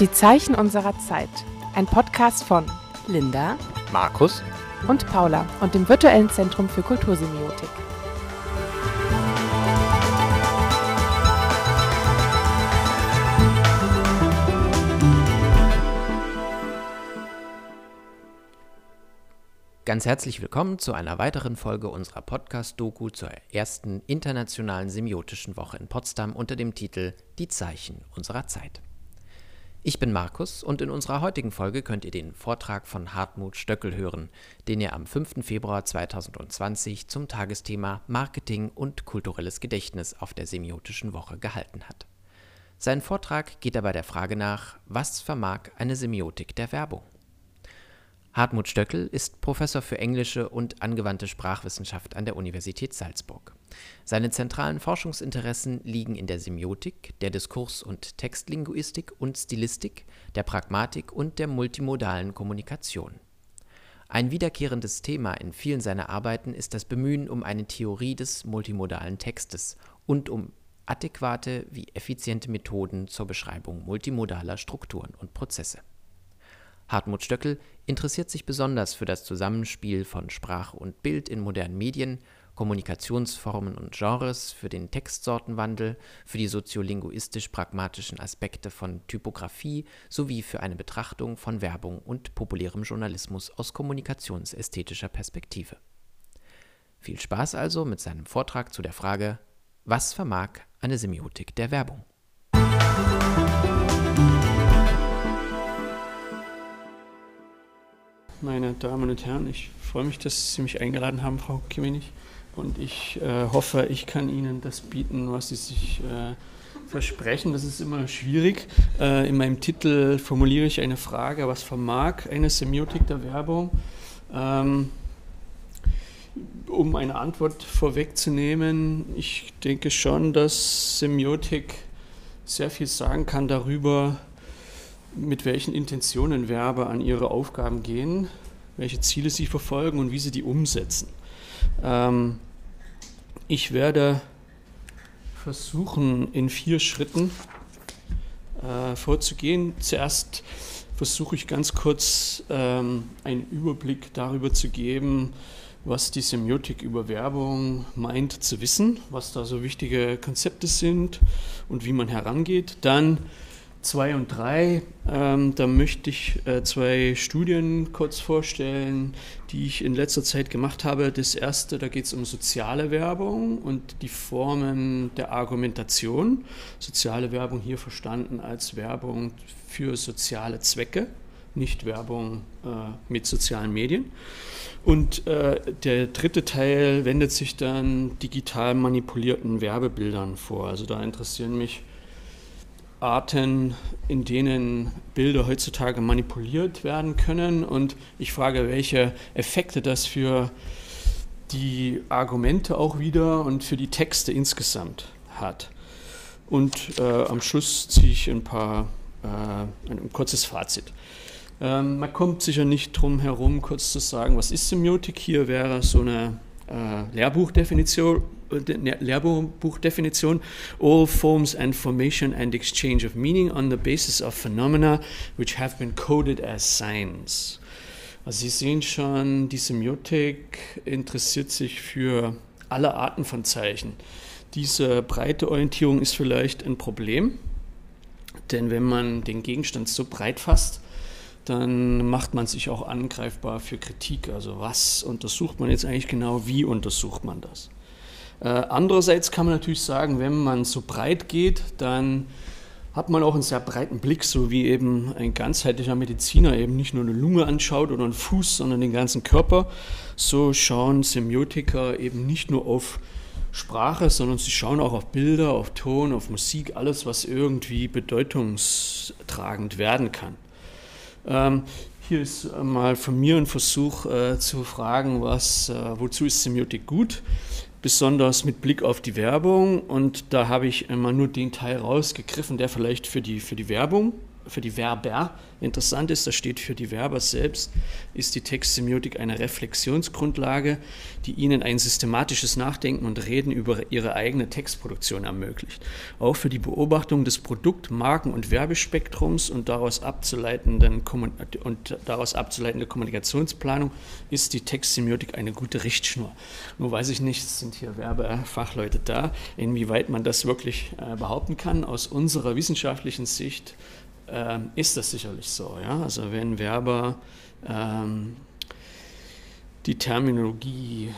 Die Zeichen unserer Zeit. Ein Podcast von Linda, Markus und Paula und dem Virtuellen Zentrum für Kultursemiotik. Ganz herzlich willkommen zu einer weiteren Folge unserer Podcast-Doku zur ersten internationalen semiotischen Woche in Potsdam unter dem Titel Die Zeichen unserer Zeit. Ich bin Markus und in unserer heutigen Folge könnt ihr den Vortrag von Hartmut Stöckel hören, den er am 5. Februar 2020 zum Tagesthema Marketing und kulturelles Gedächtnis auf der Semiotischen Woche gehalten hat. Sein Vortrag geht dabei der Frage nach, was vermag eine Semiotik der Werbung? Hartmut Stöckel ist Professor für englische und angewandte Sprachwissenschaft an der Universität Salzburg. Seine zentralen Forschungsinteressen liegen in der Semiotik, der Diskurs- und Textlinguistik und Stilistik, der Pragmatik und der multimodalen Kommunikation. Ein wiederkehrendes Thema in vielen seiner Arbeiten ist das Bemühen um eine Theorie des multimodalen Textes und um adäquate wie effiziente Methoden zur Beschreibung multimodaler Strukturen und Prozesse. Hartmut Stöckel interessiert sich besonders für das Zusammenspiel von Sprache und Bild in modernen Medien, Kommunikationsformen und Genres, für den Textsortenwandel, für die soziolinguistisch-pragmatischen Aspekte von Typografie sowie für eine Betrachtung von Werbung und populärem Journalismus aus kommunikationsästhetischer Perspektive. Viel Spaß also mit seinem Vortrag zu der Frage, was vermag eine Semiotik der Werbung? Meine Damen und Herren. Ich freue mich, dass Sie mich eingeladen haben, Frau Kimmich. Und ich äh, hoffe, ich kann Ihnen das bieten, was Sie sich äh, versprechen. Das ist immer schwierig. Äh, in meinem Titel formuliere ich eine Frage, was vermag eine Semiotik der Werbung? Ähm, um eine Antwort vorwegzunehmen, ich denke schon, dass Semiotik sehr viel sagen kann darüber, mit welchen Intentionen Werber an ihre Aufgaben gehen, welche Ziele sie verfolgen und wie sie die umsetzen. Ähm, ich werde versuchen, in vier Schritten äh, vorzugehen. Zuerst versuche ich ganz kurz ähm, einen Überblick darüber zu geben, was die Semiotik über Werbung meint zu wissen, was da so wichtige Konzepte sind und wie man herangeht. Dann 2 und 3, ähm, da möchte ich äh, zwei Studien kurz vorstellen, die ich in letzter Zeit gemacht habe. Das erste, da geht es um soziale Werbung und die Formen der Argumentation. Soziale Werbung hier verstanden als Werbung für soziale Zwecke, nicht Werbung äh, mit sozialen Medien. Und äh, der dritte Teil wendet sich dann digital manipulierten Werbebildern vor. Also da interessieren mich Arten, in denen Bilder heutzutage manipuliert werden können. Und ich frage, welche Effekte das für die Argumente auch wieder und für die Texte insgesamt hat. Und äh, am Schluss ziehe ich ein paar, äh, ein, kurzes Fazit. Ähm, man kommt sicher nicht drum herum, kurz zu sagen, was ist Semiotik. Hier wäre so eine äh, Lehrbuchdefinition, Lehrbuchdefinition, all forms and formation and exchange of meaning on the basis of phenomena which have been coded as signs. Also Sie sehen schon, die Semiotik interessiert sich für alle Arten von Zeichen. Diese breite Orientierung ist vielleicht ein Problem, denn wenn man den Gegenstand so breit fasst, dann macht man sich auch angreifbar für Kritik. Also was untersucht man jetzt eigentlich genau, wie untersucht man das? Äh, andererseits kann man natürlich sagen, wenn man so breit geht, dann hat man auch einen sehr breiten Blick, so wie eben ein ganzheitlicher Mediziner eben nicht nur eine Lunge anschaut oder einen Fuß, sondern den ganzen Körper. So schauen Semiotiker eben nicht nur auf Sprache, sondern sie schauen auch auf Bilder, auf Ton, auf Musik, alles, was irgendwie bedeutungstragend werden kann. Ähm, hier ist mal von mir ein Versuch äh, zu fragen, was, äh, wozu ist Semiotik gut? Besonders mit Blick auf die Werbung. Und da habe ich immer nur den Teil rausgegriffen, der vielleicht für die, für die Werbung für die Verber interessant ist, das steht für die Verber selbst, ist die Textsemiotik eine Reflexionsgrundlage, die ihnen ein systematisches Nachdenken und Reden über ihre eigene Textproduktion ermöglicht. Auch für die Beobachtung des Produkt-, Marken- und Werbespektrums und daraus, abzuleitenden, und daraus abzuleitende Kommunikationsplanung ist die Textsemiotik eine gute Richtschnur. Nur weiß ich nicht, sind hier Werbefachleute da, inwieweit man das wirklich äh, behaupten kann. Aus unserer wissenschaftlichen Sicht äh, ist das sicherlich so. Ja? Also wenn Werber ähm, die Terminologie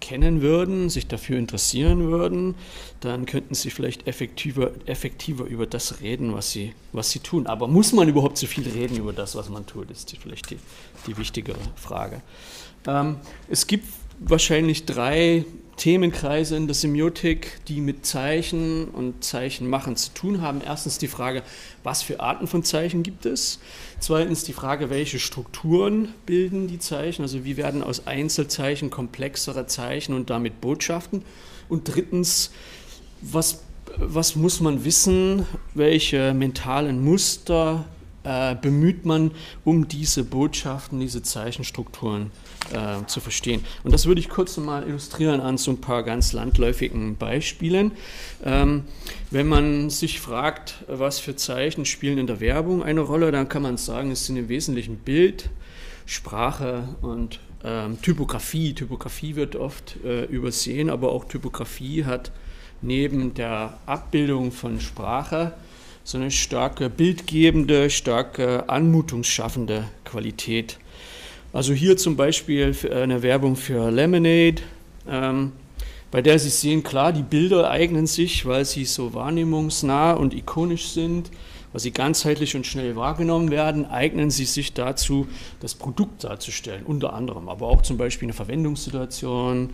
kennen würden, sich dafür interessieren würden, dann könnten sie vielleicht effektiver, effektiver über das reden, was sie, was sie tun. Aber muss man überhaupt so viel reden über das, was man tut, ist die, vielleicht die, die wichtigere Frage. Ähm, es gibt wahrscheinlich drei Themenkreise in der Semiotik, die mit Zeichen und Zeichenmachen zu tun haben. Erstens die Frage, was für Arten von Zeichen gibt es? Zweitens die Frage, welche Strukturen bilden die Zeichen? Also wie werden aus Einzelzeichen komplexere Zeichen und damit Botschaften? Und drittens, was, was muss man wissen? Welche mentalen Muster äh, bemüht man, um diese Botschaften, diese Zeichenstrukturen äh, zu verstehen. Und das würde ich kurz mal illustrieren an so ein paar ganz landläufigen Beispielen. Ähm, wenn man sich fragt, was für Zeichen spielen in der Werbung eine Rolle, dann kann man sagen, es sind im Wesentlichen Bild, Sprache und ähm, Typografie. Typografie wird oft äh, übersehen, aber auch Typografie hat neben der Abbildung von Sprache so eine starke bildgebende, starke anmutungsschaffende Qualität. Also hier zum Beispiel eine Werbung für Lemonade, ähm, bei der Sie sehen, klar, die Bilder eignen sich, weil sie so wahrnehmungsnah und ikonisch sind, weil sie ganzheitlich und schnell wahrgenommen werden, eignen sie sich dazu, das Produkt darzustellen, unter anderem, aber auch zum Beispiel eine Verwendungssituation,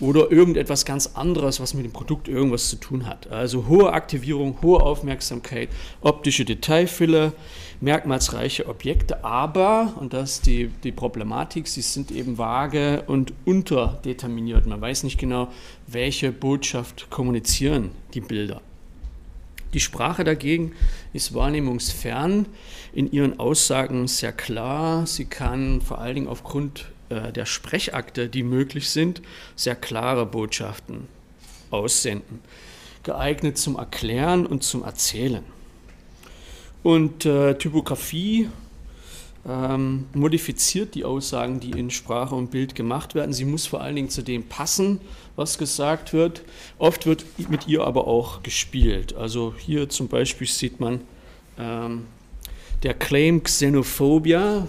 oder irgendetwas ganz anderes, was mit dem Produkt irgendwas zu tun hat. Also hohe Aktivierung, hohe Aufmerksamkeit, optische Detailfülle, merkmalsreiche Objekte, aber, und das ist die, die Problematik, sie sind eben vage und unterdeterminiert. Man weiß nicht genau, welche Botschaft kommunizieren die Bilder. Die Sprache dagegen ist wahrnehmungsfern, in ihren Aussagen sehr klar. Sie kann vor allen Dingen aufgrund äh, der Sprechakte, die möglich sind, sehr klare Botschaften aussenden, geeignet zum Erklären und zum Erzählen. Und äh, Typografie ähm, modifiziert die Aussagen, die in Sprache und Bild gemacht werden. Sie muss vor allen Dingen zu dem passen, was gesagt wird. Oft wird mit ihr aber auch gespielt. Also hier zum Beispiel sieht man ähm, der Claim Xenophobia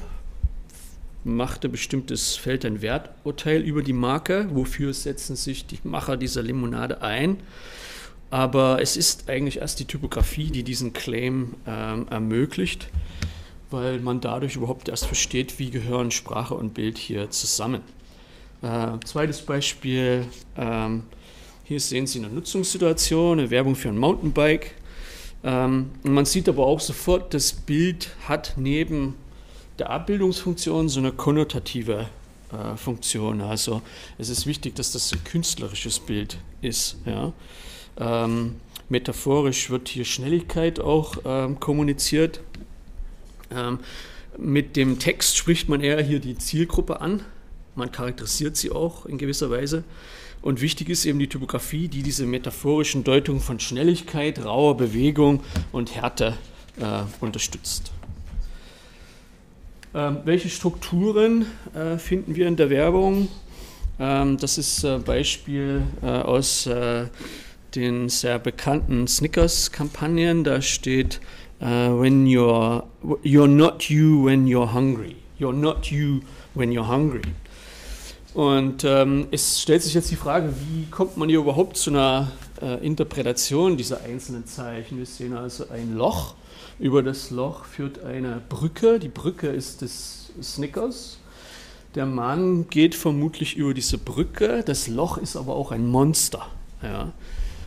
machte bestimmtes Feld ein Werturteil über die Marke, wofür setzen sich die Macher dieser Limonade ein. Aber es ist eigentlich erst die Typografie, die diesen Claim ähm, ermöglicht, weil man dadurch überhaupt erst versteht, wie gehören Sprache und Bild hier zusammen. Äh, zweites Beispiel, ähm, hier sehen Sie eine Nutzungssituation, eine Werbung für ein Mountainbike. Ähm, man sieht aber auch sofort, das Bild hat neben der Abbildungsfunktion so eine konnotative äh, Funktion. Also es ist wichtig, dass das ein künstlerisches Bild ist. Ja. Ähm, metaphorisch wird hier Schnelligkeit auch ähm, kommuniziert. Ähm, mit dem Text spricht man eher hier die Zielgruppe an. Man charakterisiert sie auch in gewisser Weise. Und wichtig ist eben die Typografie, die diese metaphorischen Deutungen von Schnelligkeit, rauer Bewegung und Härte äh, unterstützt. Ähm, welche Strukturen äh, finden wir in der Werbung? Ähm, das ist ein äh, Beispiel äh, aus äh, den sehr bekannten Snickers-Kampagnen. Da steht, uh, when you're, you're not you when you're hungry. You're not you when you're hungry. Und ähm, es stellt sich jetzt die Frage, wie kommt man hier überhaupt zu einer äh, Interpretation dieser einzelnen Zeichen? Wir sehen also ein Loch über das Loch führt eine Brücke. Die Brücke ist des Snickers. Der Mann geht vermutlich über diese Brücke. Das Loch ist aber auch ein Monster. Ja.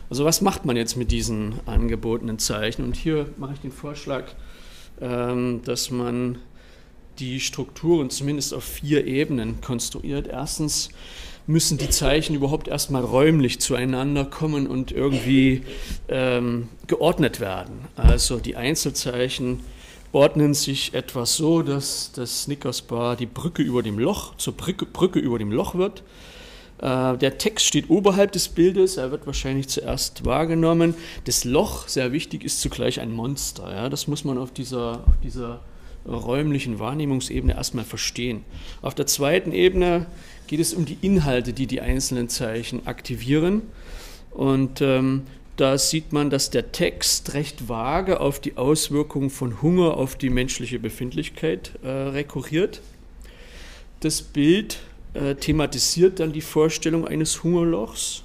Also was macht man jetzt mit diesen angebotenen Zeichen? Und hier mache ich den Vorschlag, ähm, dass man die Strukturen zumindest auf vier Ebenen konstruiert. Erstens müssen die Zeichen überhaupt erstmal räumlich zueinander kommen und irgendwie ähm, geordnet werden. Also die Einzelzeichen ordnen sich etwas so, dass das Snickers-Bar die Brücke über dem Loch zur Brücke, Brücke über dem Loch wird. Äh, der Text steht oberhalb des Bildes, er wird wahrscheinlich zuerst wahrgenommen. Das Loch, sehr wichtig, ist zugleich ein Monster. Ja? Das muss man auf dieser, auf dieser räumlichen Wahrnehmungsebene erstmal verstehen. Auf der zweiten Ebene geht es um die Inhalte, die die einzelnen Zeichen aktivieren. Und ähm, da sieht man, dass der Text recht vage auf die Auswirkungen von Hunger auf die menschliche Befindlichkeit äh, rekurriert. Das Bild äh, thematisiert dann die Vorstellung eines Hungerlochs.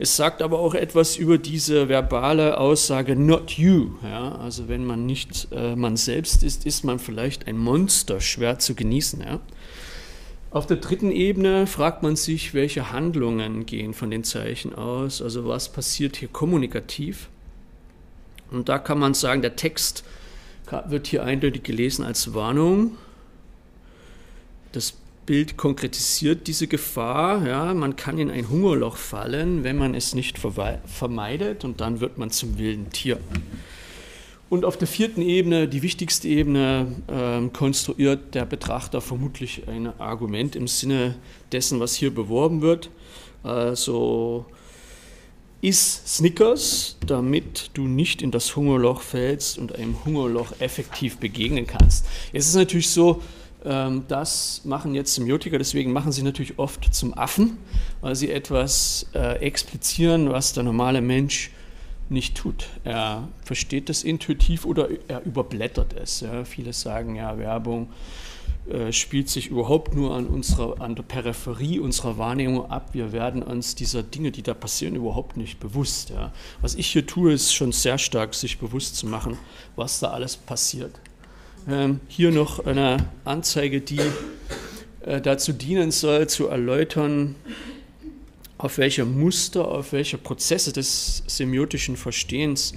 Es sagt aber auch etwas über diese verbale Aussage not you. Ja? Also wenn man nicht äh, man selbst ist, ist man vielleicht ein Monster, schwer zu genießen. Ja? Auf der dritten Ebene fragt man sich, welche Handlungen gehen von den Zeichen aus, also was passiert hier kommunikativ. Und da kann man sagen, der Text wird hier eindeutig gelesen als Warnung. Das Bild konkretisiert diese Gefahr. Ja, man kann in ein Hungerloch fallen, wenn man es nicht vermeidet und dann wird man zum wilden Tier. Und auf der vierten Ebene, die wichtigste Ebene, äh, konstruiert der Betrachter vermutlich ein Argument im Sinne dessen, was hier beworben wird. Also iss Snickers, damit du nicht in das Hungerloch fällst und einem Hungerloch effektiv begegnen kannst. Es ist natürlich so, das machen jetzt Semiotiker, deswegen machen sie natürlich oft zum Affen, weil sie etwas äh, explizieren, was der normale Mensch nicht tut. Er versteht das intuitiv oder er überblättert es. Ja. Viele sagen ja, Werbung äh, spielt sich überhaupt nur an, unserer, an der Peripherie unserer Wahrnehmung ab. Wir werden uns dieser Dinge, die da passieren, überhaupt nicht bewusst. Ja. Was ich hier tue, ist schon sehr stark, sich bewusst zu machen, was da alles passiert. Ähm, hier noch eine Anzeige, die äh, dazu dienen soll, zu erläutern, auf welche Muster, auf welche Prozesse des semiotischen Verstehens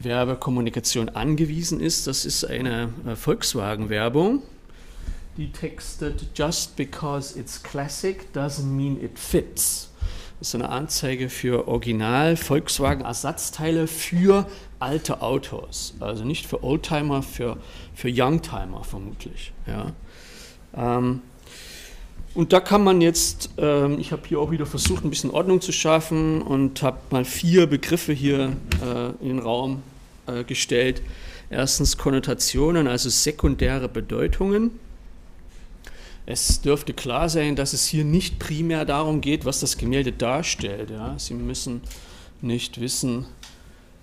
Werbekommunikation angewiesen ist. Das ist eine äh, Volkswagen-Werbung, die textet, Just because it's classic doesn't mean it fits. Das ist eine Anzeige für Original Volkswagen Ersatzteile für alte Autos. Also nicht für Oldtimer, für, für Youngtimer vermutlich. Ja. Ähm, und da kann man jetzt, ähm, ich habe hier auch wieder versucht, ein bisschen Ordnung zu schaffen und habe mal vier Begriffe hier äh, in den Raum äh, gestellt. Erstens Konnotationen, also sekundäre Bedeutungen. Es dürfte klar sein, dass es hier nicht primär darum geht, was das Gemälde darstellt. Ja. Sie müssen nicht wissen,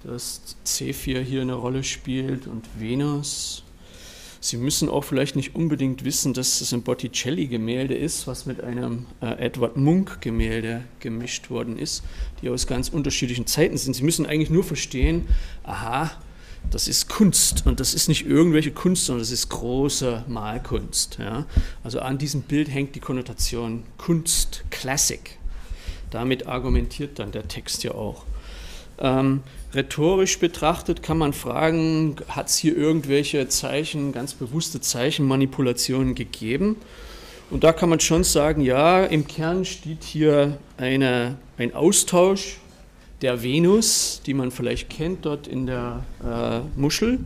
dass C4 hier eine Rolle spielt und Venus. Sie müssen auch vielleicht nicht unbedingt wissen, dass es ein Botticelli-Gemälde ist, was mit einem äh, Edward Munk-Gemälde gemischt worden ist, die aus ganz unterschiedlichen Zeiten sind. Sie müssen eigentlich nur verstehen, aha, das ist Kunst und das ist nicht irgendwelche Kunst, sondern das ist große Malkunst. Ja? Also an diesem Bild hängt die Konnotation Kunst, Classic. Damit argumentiert dann der Text ja auch. Ähm, rhetorisch betrachtet kann man fragen, hat es hier irgendwelche Zeichen, ganz bewusste Zeichenmanipulationen gegeben? Und da kann man schon sagen, ja, im Kern steht hier eine, ein Austausch der Venus, die man vielleicht kennt dort in der äh, Muschel,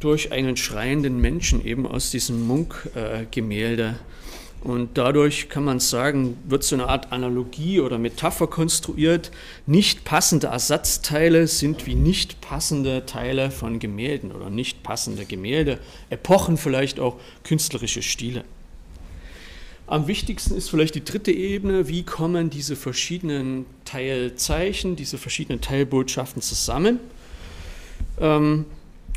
durch einen schreienden Menschen eben aus diesem Munk-Gemälde. Äh, und dadurch kann man sagen, wird so eine Art Analogie oder Metapher konstruiert. Nicht passende Ersatzteile sind wie nicht passende Teile von Gemälden oder nicht passende Gemälde, Epochen vielleicht auch künstlerische Stile. Am wichtigsten ist vielleicht die dritte Ebene, wie kommen diese verschiedenen Teilzeichen, diese verschiedenen Teilbotschaften zusammen. Ähm,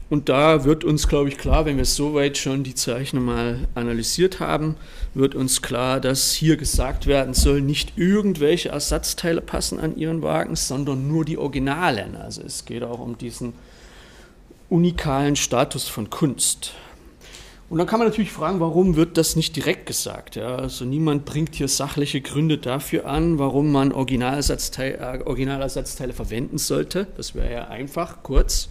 und da wird uns, glaube ich, klar, wenn wir soweit schon die Zeichen mal analysiert haben, wird uns klar, dass hier gesagt werden soll, nicht irgendwelche Ersatzteile passen an ihren Wagen, sondern nur die Originalen. Also es geht auch um diesen unikalen Status von Kunst. Und dann kann man natürlich fragen, warum wird das nicht direkt gesagt? Ja, also niemand bringt hier sachliche Gründe dafür an, warum man Originalersatzteile, äh, Originalersatzteile verwenden sollte. Das wäre ja einfach, kurz.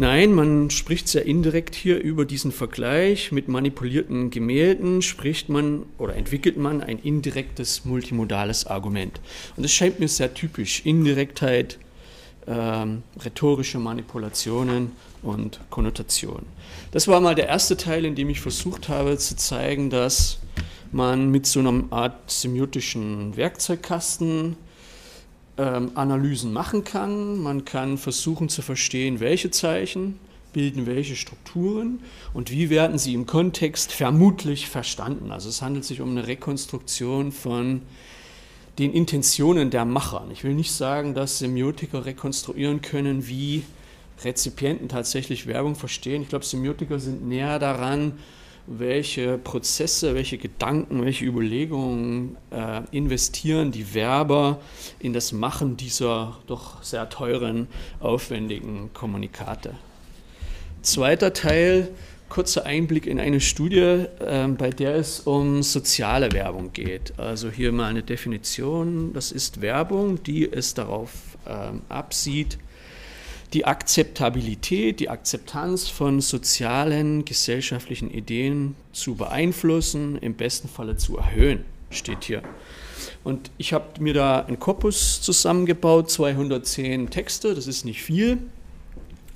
Nein, man spricht sehr indirekt hier über diesen Vergleich mit manipulierten Gemälden, spricht man oder entwickelt man ein indirektes multimodales Argument. Und das scheint mir sehr typisch. Indirektheit, ähm, rhetorische Manipulationen, und Konnotationen. Das war mal der erste Teil, in dem ich versucht habe zu zeigen, dass man mit so einer Art semiotischen Werkzeugkasten ähm, Analysen machen kann. Man kann versuchen zu verstehen, welche Zeichen bilden welche Strukturen und wie werden sie im Kontext vermutlich verstanden. Also es handelt sich um eine Rekonstruktion von den Intentionen der Macher. Ich will nicht sagen, dass Semiotiker rekonstruieren können, wie Rezipienten tatsächlich Werbung verstehen. Ich glaube, Semiotiker sind näher daran, welche Prozesse, welche Gedanken, welche Überlegungen äh, investieren die Werber in das Machen dieser doch sehr teuren, aufwendigen Kommunikate. Zweiter Teil, kurzer Einblick in eine Studie, äh, bei der es um soziale Werbung geht. Also hier mal eine Definition, das ist Werbung, die es darauf äh, absieht, die Akzeptabilität, die Akzeptanz von sozialen, gesellschaftlichen Ideen zu beeinflussen, im besten Falle zu erhöhen, steht hier. Und ich habe mir da einen Korpus zusammengebaut, 210 Texte, das ist nicht viel,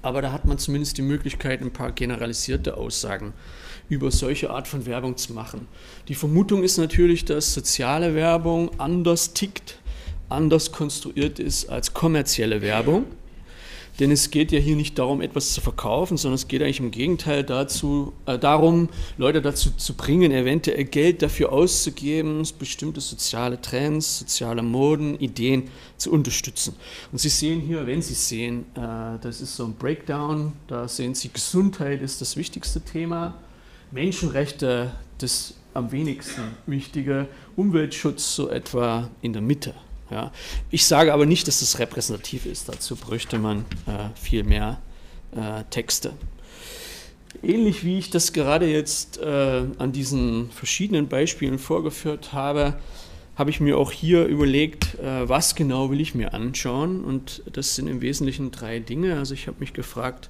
aber da hat man zumindest die Möglichkeit, ein paar generalisierte Aussagen über solche Art von Werbung zu machen. Die Vermutung ist natürlich, dass soziale Werbung anders tickt, anders konstruiert ist als kommerzielle Werbung. Denn es geht ja hier nicht darum, etwas zu verkaufen, sondern es geht eigentlich im Gegenteil dazu, äh, darum, Leute dazu zu bringen, eventuell Geld dafür auszugeben, bestimmte soziale Trends, soziale Moden, Ideen zu unterstützen. Und Sie sehen hier, wenn Sie sehen, äh, das ist so ein Breakdown, da sehen Sie, Gesundheit ist das wichtigste Thema, Menschenrechte das am wenigsten wichtige, Umweltschutz so etwa in der Mitte. Ja. Ich sage aber nicht, dass das repräsentativ ist. Dazu bräuchte man äh, viel mehr äh, Texte. Ähnlich wie ich das gerade jetzt äh, an diesen verschiedenen Beispielen vorgeführt habe, habe ich mir auch hier überlegt, äh, was genau will ich mir anschauen. Und das sind im Wesentlichen drei Dinge. Also ich habe mich gefragt,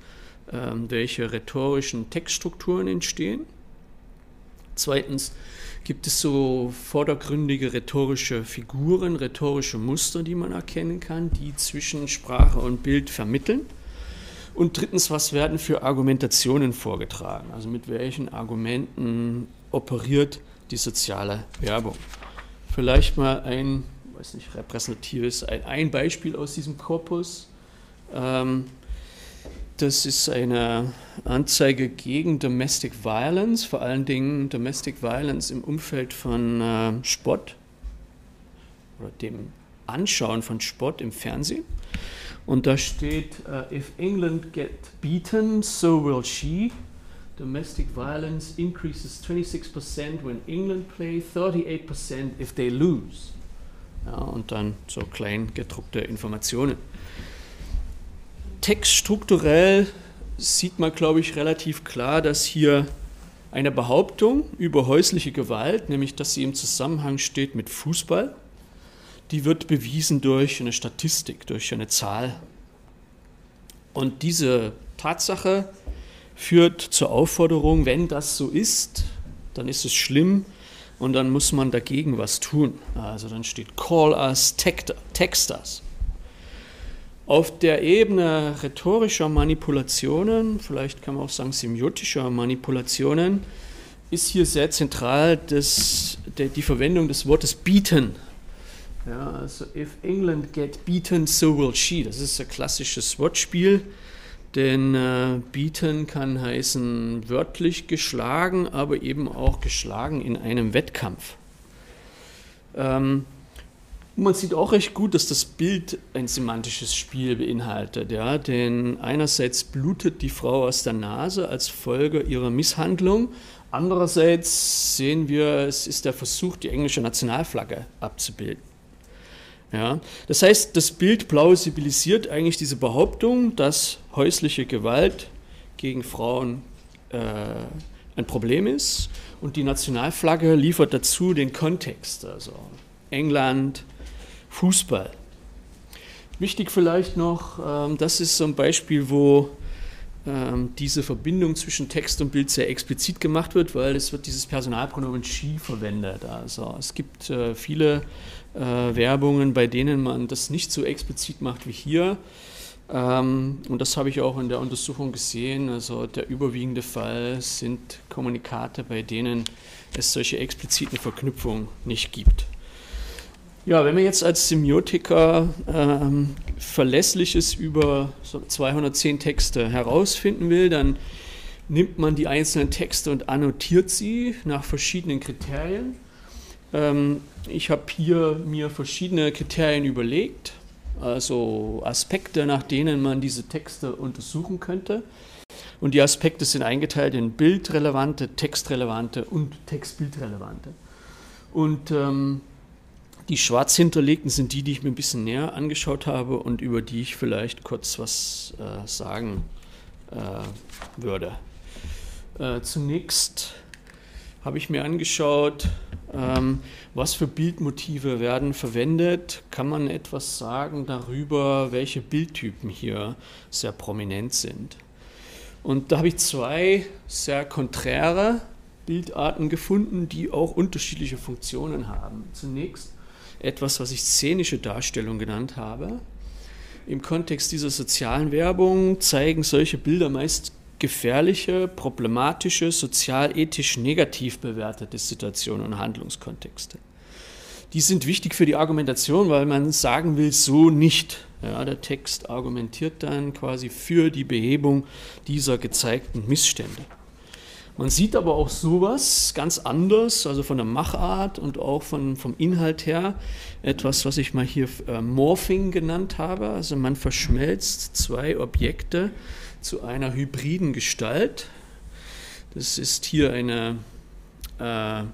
ähm, welche rhetorischen Textstrukturen entstehen. Zweitens, gibt es so vordergründige rhetorische Figuren, rhetorische Muster, die man erkennen kann, die zwischen Sprache und Bild vermitteln. Und drittens, was werden für Argumentationen vorgetragen? Also mit welchen Argumenten operiert die soziale Werbung? Vielleicht mal ein, weiß nicht, repräsentatives, ein, ein Beispiel aus diesem Korpus. Ähm, das ist eine Anzeige gegen Domestic Violence, vor allen Dingen Domestic Violence im Umfeld von äh, Sport oder dem Anschauen von Sport im Fernsehen. Und da steht, uh, if England get beaten, so will she. Domestic violence increases 26% when England play, 38% if they lose. Ja, und dann so klein gedruckte Informationen textstrukturell sieht man, glaube ich, relativ klar, dass hier eine Behauptung über häusliche Gewalt, nämlich dass sie im Zusammenhang steht mit Fußball, die wird bewiesen durch eine Statistik, durch eine Zahl. Und diese Tatsache führt zur Aufforderung, wenn das so ist, dann ist es schlimm und dann muss man dagegen was tun. Also dann steht Call us, text us. Auf der Ebene rhetorischer Manipulationen, vielleicht kann man auch sagen semiotischer Manipulationen, ist hier sehr zentral das, der, die Verwendung des Wortes bieten. Ja, also, if England get beaten, so will she. Das ist ein klassisches Wortspiel, denn äh, beaten kann heißen wörtlich geschlagen, aber eben auch geschlagen in einem Wettkampf. Ähm, man sieht auch recht gut, dass das Bild ein semantisches Spiel beinhaltet. Ja? Denn einerseits blutet die Frau aus der Nase als Folge ihrer Misshandlung. Andererseits sehen wir, es ist der Versuch, die englische Nationalflagge abzubilden. Ja? Das heißt, das Bild plausibilisiert eigentlich diese Behauptung, dass häusliche Gewalt gegen Frauen äh, ein Problem ist. Und die Nationalflagge liefert dazu den Kontext. Also England, Fußball. Wichtig vielleicht noch, ähm, das ist so ein Beispiel, wo ähm, diese Verbindung zwischen Text und Bild sehr explizit gemacht wird, weil es wird dieses Personalpronomen she verwendet. Also es gibt äh, viele äh, Werbungen, bei denen man das nicht so explizit macht wie hier. Ähm, und das habe ich auch in der Untersuchung gesehen. Also der überwiegende Fall sind Kommunikate, bei denen es solche expliziten Verknüpfungen nicht gibt. Ja, wenn man jetzt als Semiotiker ähm, Verlässliches über so 210 Texte herausfinden will, dann nimmt man die einzelnen Texte und annotiert sie nach verschiedenen Kriterien. Ähm, ich habe hier mir verschiedene Kriterien überlegt, also Aspekte, nach denen man diese Texte untersuchen könnte. Und die Aspekte sind eingeteilt in bildrelevante, textrelevante und textbildrelevante. Und ähm, die schwarz hinterlegten sind die, die ich mir ein bisschen näher angeschaut habe und über die ich vielleicht kurz was äh, sagen äh, würde. Äh, zunächst habe ich mir angeschaut, ähm, was für Bildmotive werden verwendet. Kann man etwas sagen darüber, welche Bildtypen hier sehr prominent sind? Und da habe ich zwei sehr konträre Bildarten gefunden, die auch unterschiedliche Funktionen haben. Zunächst etwas, was ich szenische Darstellung genannt habe. Im Kontext dieser sozialen Werbung zeigen solche Bilder meist gefährliche, problematische, sozial-ethisch negativ bewertete Situationen und Handlungskontexte. Die sind wichtig für die Argumentation, weil man sagen will, so nicht. Ja, der Text argumentiert dann quasi für die Behebung dieser gezeigten Missstände. Man sieht aber auch sowas ganz anders, also von der Machart und auch von, vom Inhalt her, etwas, was ich mal hier äh, Morphing genannt habe. Also man verschmelzt zwei Objekte zu einer hybriden Gestalt. Das ist hier eine äh,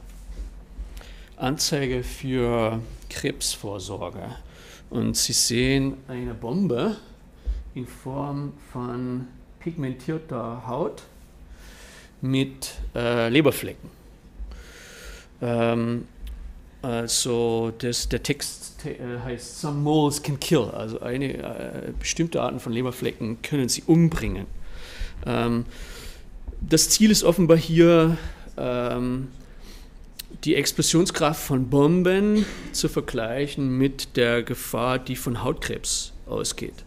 Anzeige für Krebsvorsorge. Und Sie sehen eine Bombe in Form von pigmentierter Haut mit äh, Leberflecken. Ähm, also das, der Text äh, heißt Some moles can kill, also eine äh, bestimmte Arten von Leberflecken können sie umbringen. Ähm, das Ziel ist offenbar hier ähm, die Explosionskraft von Bomben zu vergleichen mit der Gefahr, die von Hautkrebs ausgeht.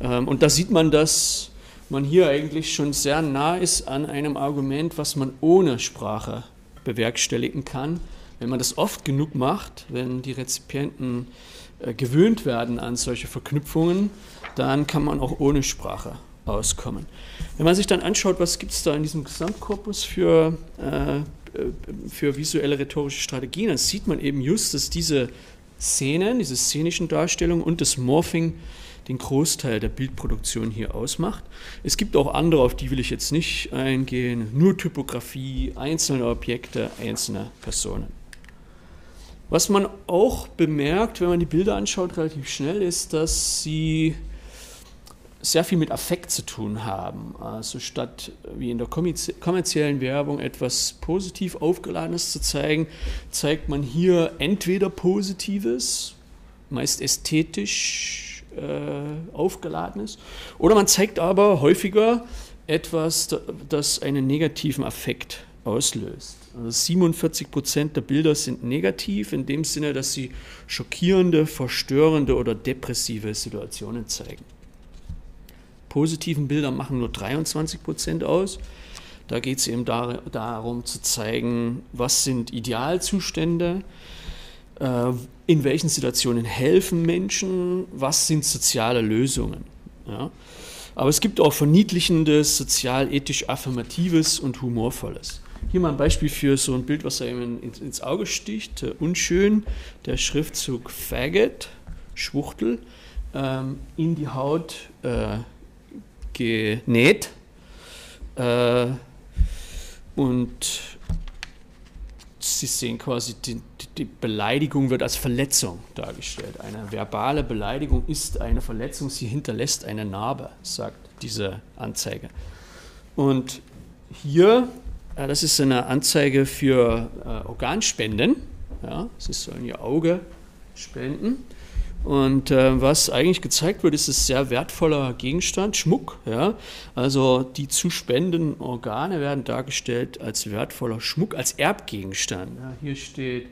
Ähm, und da sieht man, dass man hier eigentlich schon sehr nah ist an einem Argument, was man ohne Sprache bewerkstelligen kann. Wenn man das oft genug macht, wenn die Rezipienten äh, gewöhnt werden an solche Verknüpfungen, dann kann man auch ohne Sprache auskommen. Wenn man sich dann anschaut, was gibt es da in diesem Gesamtkorpus für, äh, für visuelle rhetorische Strategien, dann sieht man eben just, dass diese Szenen, diese szenischen Darstellungen und das Morphing den Großteil der Bildproduktion hier ausmacht. Es gibt auch andere, auf die will ich jetzt nicht eingehen, nur Typografie, einzelne Objekte, einzelne Personen. Was man auch bemerkt, wenn man die Bilder anschaut, relativ schnell, ist, dass sie sehr viel mit Affekt zu tun haben. Also statt wie in der kommerziellen Werbung etwas positiv aufgeladenes zu zeigen, zeigt man hier entweder Positives, meist ästhetisch äh, aufgeladen ist. Oder man zeigt aber häufiger etwas, das einen negativen Affekt auslöst. Also 47 Prozent der Bilder sind negativ in dem Sinne, dass sie schockierende, verstörende oder depressive Situationen zeigen. Positiven Bilder machen nur 23 Prozent aus. Da geht es eben dar darum zu zeigen, was sind Idealzustände, äh, in welchen Situationen helfen Menschen, was sind soziale Lösungen. Ja? Aber es gibt auch verniedlichendes, sozial-ethisch affirmatives und humorvolles. Hier mal ein Beispiel für so ein Bild, was einem ins Auge sticht. Unschön, der Schriftzug Faggot, Schwuchtel, ähm, in die Haut äh, genäht. Äh, und Sie sehen quasi, die, die, Beleidigung wird als Verletzung dargestellt. Eine verbale Beleidigung ist eine Verletzung, sie hinterlässt eine Narbe, sagt diese Anzeige. Und hier, äh, das ist eine Anzeige für äh, Organspenden. Ja, sie sollen ihr Auge spenden. Und äh, was eigentlich gezeigt wird, ist ein sehr wertvoller Gegenstand, Schmuck. Ja? Also die zu spendenden Organe werden dargestellt als wertvoller Schmuck, als Erbgegenstand. Ja, hier steht,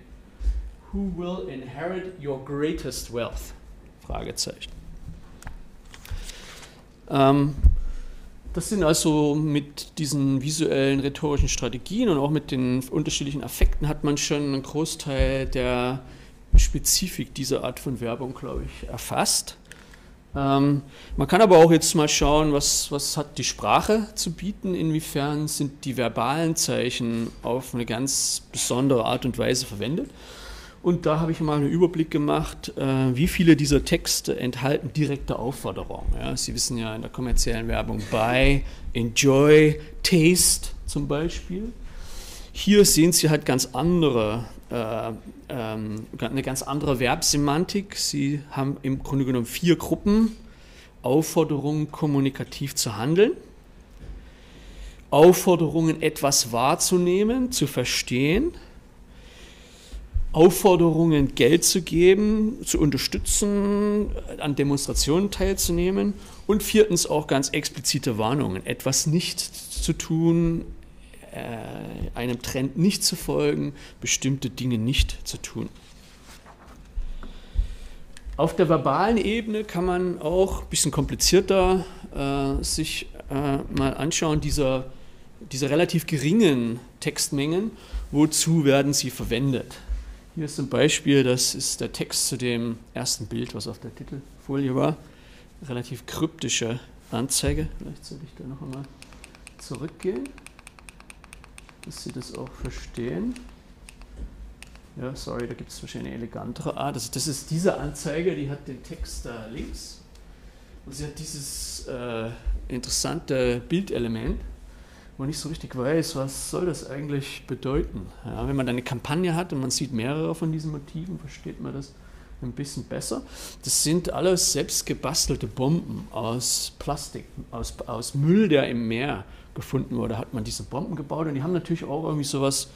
Who will inherit your greatest wealth? Fragezeichen. Ähm, das sind also mit diesen visuellen rhetorischen Strategien und auch mit den unterschiedlichen Affekten hat man schon einen Großteil der Spezifik dieser Art von Werbung, glaube ich, erfasst. Ähm, man kann aber auch jetzt mal schauen, was, was hat die Sprache zu bieten, inwiefern sind die verbalen Zeichen auf eine ganz besondere Art und Weise verwendet. Und da habe ich mal einen Überblick gemacht, äh, wie viele dieser Texte enthalten direkte Aufforderungen. Ja, Sie wissen ja in der kommerziellen Werbung buy, enjoy, taste zum Beispiel. Hier sehen Sie halt ganz andere, äh, ähm, eine ganz andere Verbsemantik. Sie haben im Grunde genommen vier Gruppen. Aufforderungen, kommunikativ zu handeln. Aufforderungen, etwas wahrzunehmen, zu verstehen Aufforderungen, Geld zu geben, zu unterstützen, an Demonstrationen teilzunehmen und viertens auch ganz explizite Warnungen, etwas nicht zu tun, einem Trend nicht zu folgen, bestimmte Dinge nicht zu tun. Auf der verbalen Ebene kann man auch ein bisschen komplizierter äh, sich äh, mal anschauen, dieser, diese relativ geringen Textmengen, wozu werden sie verwendet. Hier ist ein Beispiel, das ist der Text zu dem ersten Bild, was auf der Titelfolie war. Relativ kryptische Anzeige. Vielleicht sollte ich da noch einmal zurückgehen, dass Sie das auch verstehen. Ja, sorry, da gibt es wahrscheinlich eine elegantere Art. Also das ist diese Anzeige, die hat den Text da links und sie hat dieses äh, interessante Bildelement man nicht so richtig weiß, was soll das eigentlich bedeuten. Ja, wenn man eine Kampagne hat und man sieht mehrere von diesen Motiven, versteht man das ein bisschen besser. Das sind alles selbst gebastelte Bomben aus Plastik, aus, aus Müll, der im Meer gefunden wurde, hat man diese Bomben gebaut und die haben natürlich auch irgendwie sowas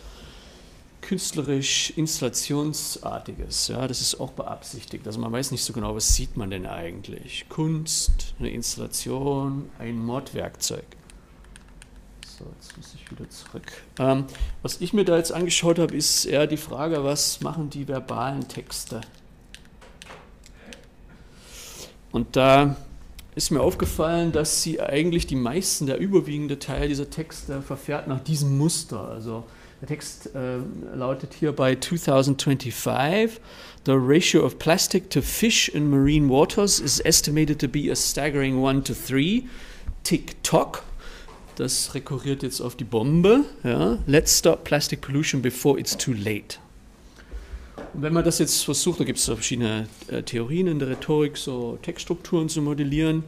künstlerisch installationsartiges. Ja, das ist auch beabsichtigt. Also man weiß nicht so genau, was sieht man denn eigentlich. Kunst, eine Installation, ein Mordwerkzeug. So, jetzt muss ich wieder zurück. Ähm, was ich mir da jetzt angeschaut habe, ist eher die Frage, was machen die verbalen Texte? Und da ist mir aufgefallen, dass sie eigentlich die meisten, der überwiegende Teil dieser Texte verfährt nach diesem Muster. Also der Text äh, lautet hier bei 2025, the ratio of plastic to fish in marine waters is estimated to be a staggering 1 to 3. Tick-tock. Das rekurriert jetzt auf die Bombe. Ja. Let's stop plastic pollution before it's too late. Und wenn man das jetzt versucht, da gibt es verschiedene äh, Theorien in der Rhetorik, so Textstrukturen zu modellieren.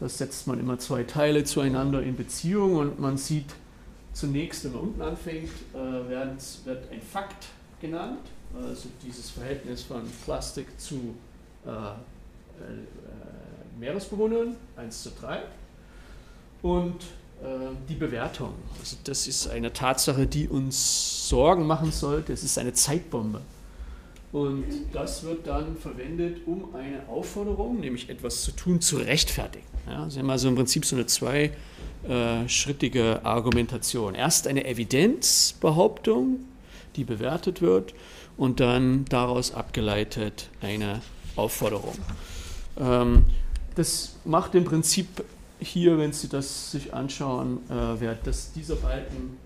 Das setzt man immer zwei Teile zueinander in Beziehung und man sieht zunächst, wenn man unten anfängt, äh, wird ein Fakt genannt, also dieses Verhältnis von Plastik zu äh, Meeresbewohnern, 1 zu 3. Und die Bewertung. Also das ist eine Tatsache, die uns Sorgen machen sollte. Es ist eine Zeitbombe. Und das wird dann verwendet, um eine Aufforderung, nämlich etwas zu tun, zu rechtfertigen. Ja, Sie haben also im Prinzip so eine zweischrittige Argumentation. Erst eine Evidenzbehauptung, die bewertet wird, und dann daraus abgeleitet eine Aufforderung. Ähm, das macht im Prinzip hier, wenn Sie das sich anschauen, äh, das dieser Balken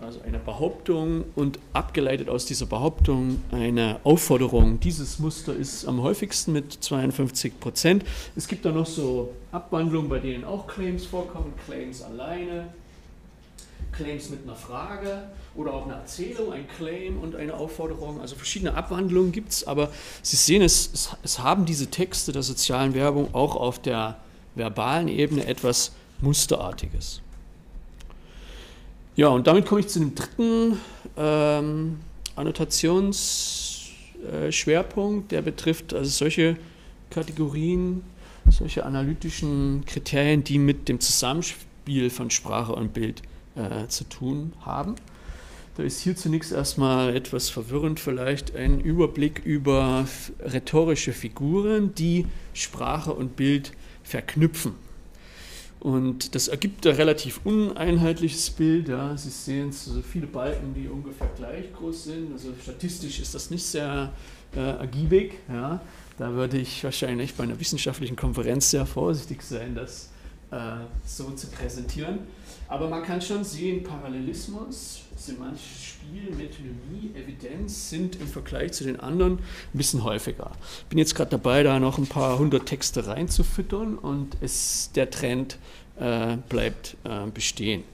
also eine Behauptung und abgeleitet aus dieser Behauptung eine Aufforderung. Dieses Muster ist am häufigsten mit 52 Prozent. Es gibt da noch so Abwandlungen, bei denen auch Claims vorkommen, Claims alleine, Claims mit einer Frage oder auch eine Erzählung, ein Claim und eine Aufforderung. Also verschiedene Abwandlungen gibt es, aber Sie sehen, es, es, es haben diese Texte der sozialen Werbung auch auf der verbalen Ebene etwas Musterartiges. Ja, und damit komme ich zu dem dritten ähm, Annotationsschwerpunkt, der betrifft also solche Kategorien, solche analytischen Kriterien, die mit dem Zusammenspiel von Sprache und Bild äh, zu tun haben. Da ist hier zunächst erstmal etwas verwirrend vielleicht ein Überblick über rhetorische Figuren, die Sprache und Bild verknüpfen. Und das ergibt ein relativ uneinheitliches Bild. Ja. Sie sehen so viele Balken, die ungefähr gleich groß sind. Also statistisch ist das nicht sehr äh, ergiebig. Ja. Da würde ich wahrscheinlich bei einer wissenschaftlichen Konferenz sehr vorsichtig sein, das äh, so zu präsentieren. Aber man kann schon sehen, Parallelismus, semantisches Spiel, Metonymie, Evidenz sind im Vergleich zu den anderen ein bisschen häufiger. Ich bin jetzt gerade dabei, da noch ein paar hundert Texte reinzufüttern und es, der Trend äh, bleibt äh, bestehen.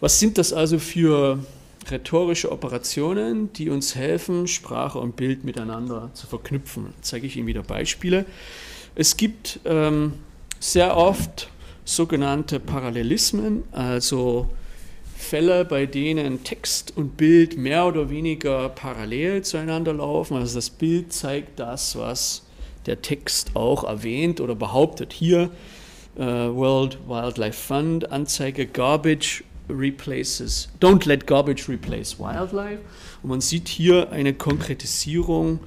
Was sind das also für rhetorische Operationen, die uns helfen, Sprache und Bild miteinander zu verknüpfen? Zeige ich Ihnen wieder Beispiele. Es gibt ähm, sehr oft sogenannte Parallelismen, also Fälle, bei denen Text und Bild mehr oder weniger parallel zueinander laufen. Also das Bild zeigt das, was der Text auch erwähnt oder behauptet. Hier äh, World Wildlife Fund Anzeige Garbage replaces, don't let garbage replace wildlife. Und man sieht hier eine Konkretisierung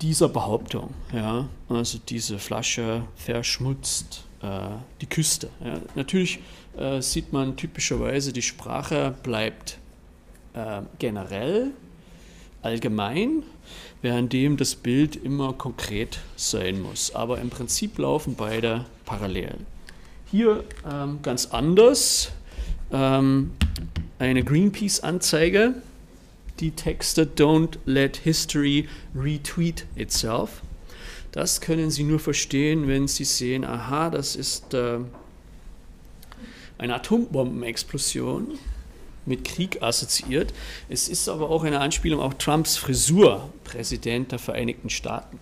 dieser Behauptung. Ja? Also diese Flasche verschmutzt die Küste. Ja? Natürlich äh, sieht man typischerweise, die Sprache bleibt äh, generell, allgemein, währenddem das Bild immer konkret sein muss. Aber im Prinzip laufen beide parallel. Hier ähm, ganz anders ähm, eine Greenpeace-Anzeige, die Texte Don't let history retweet itself. Das können Sie nur verstehen, wenn Sie sehen, aha, das ist äh, eine Atombombenexplosion mit Krieg assoziiert. Es ist aber auch eine Anspielung auf Trumps Frisur, Präsident der Vereinigten Staaten.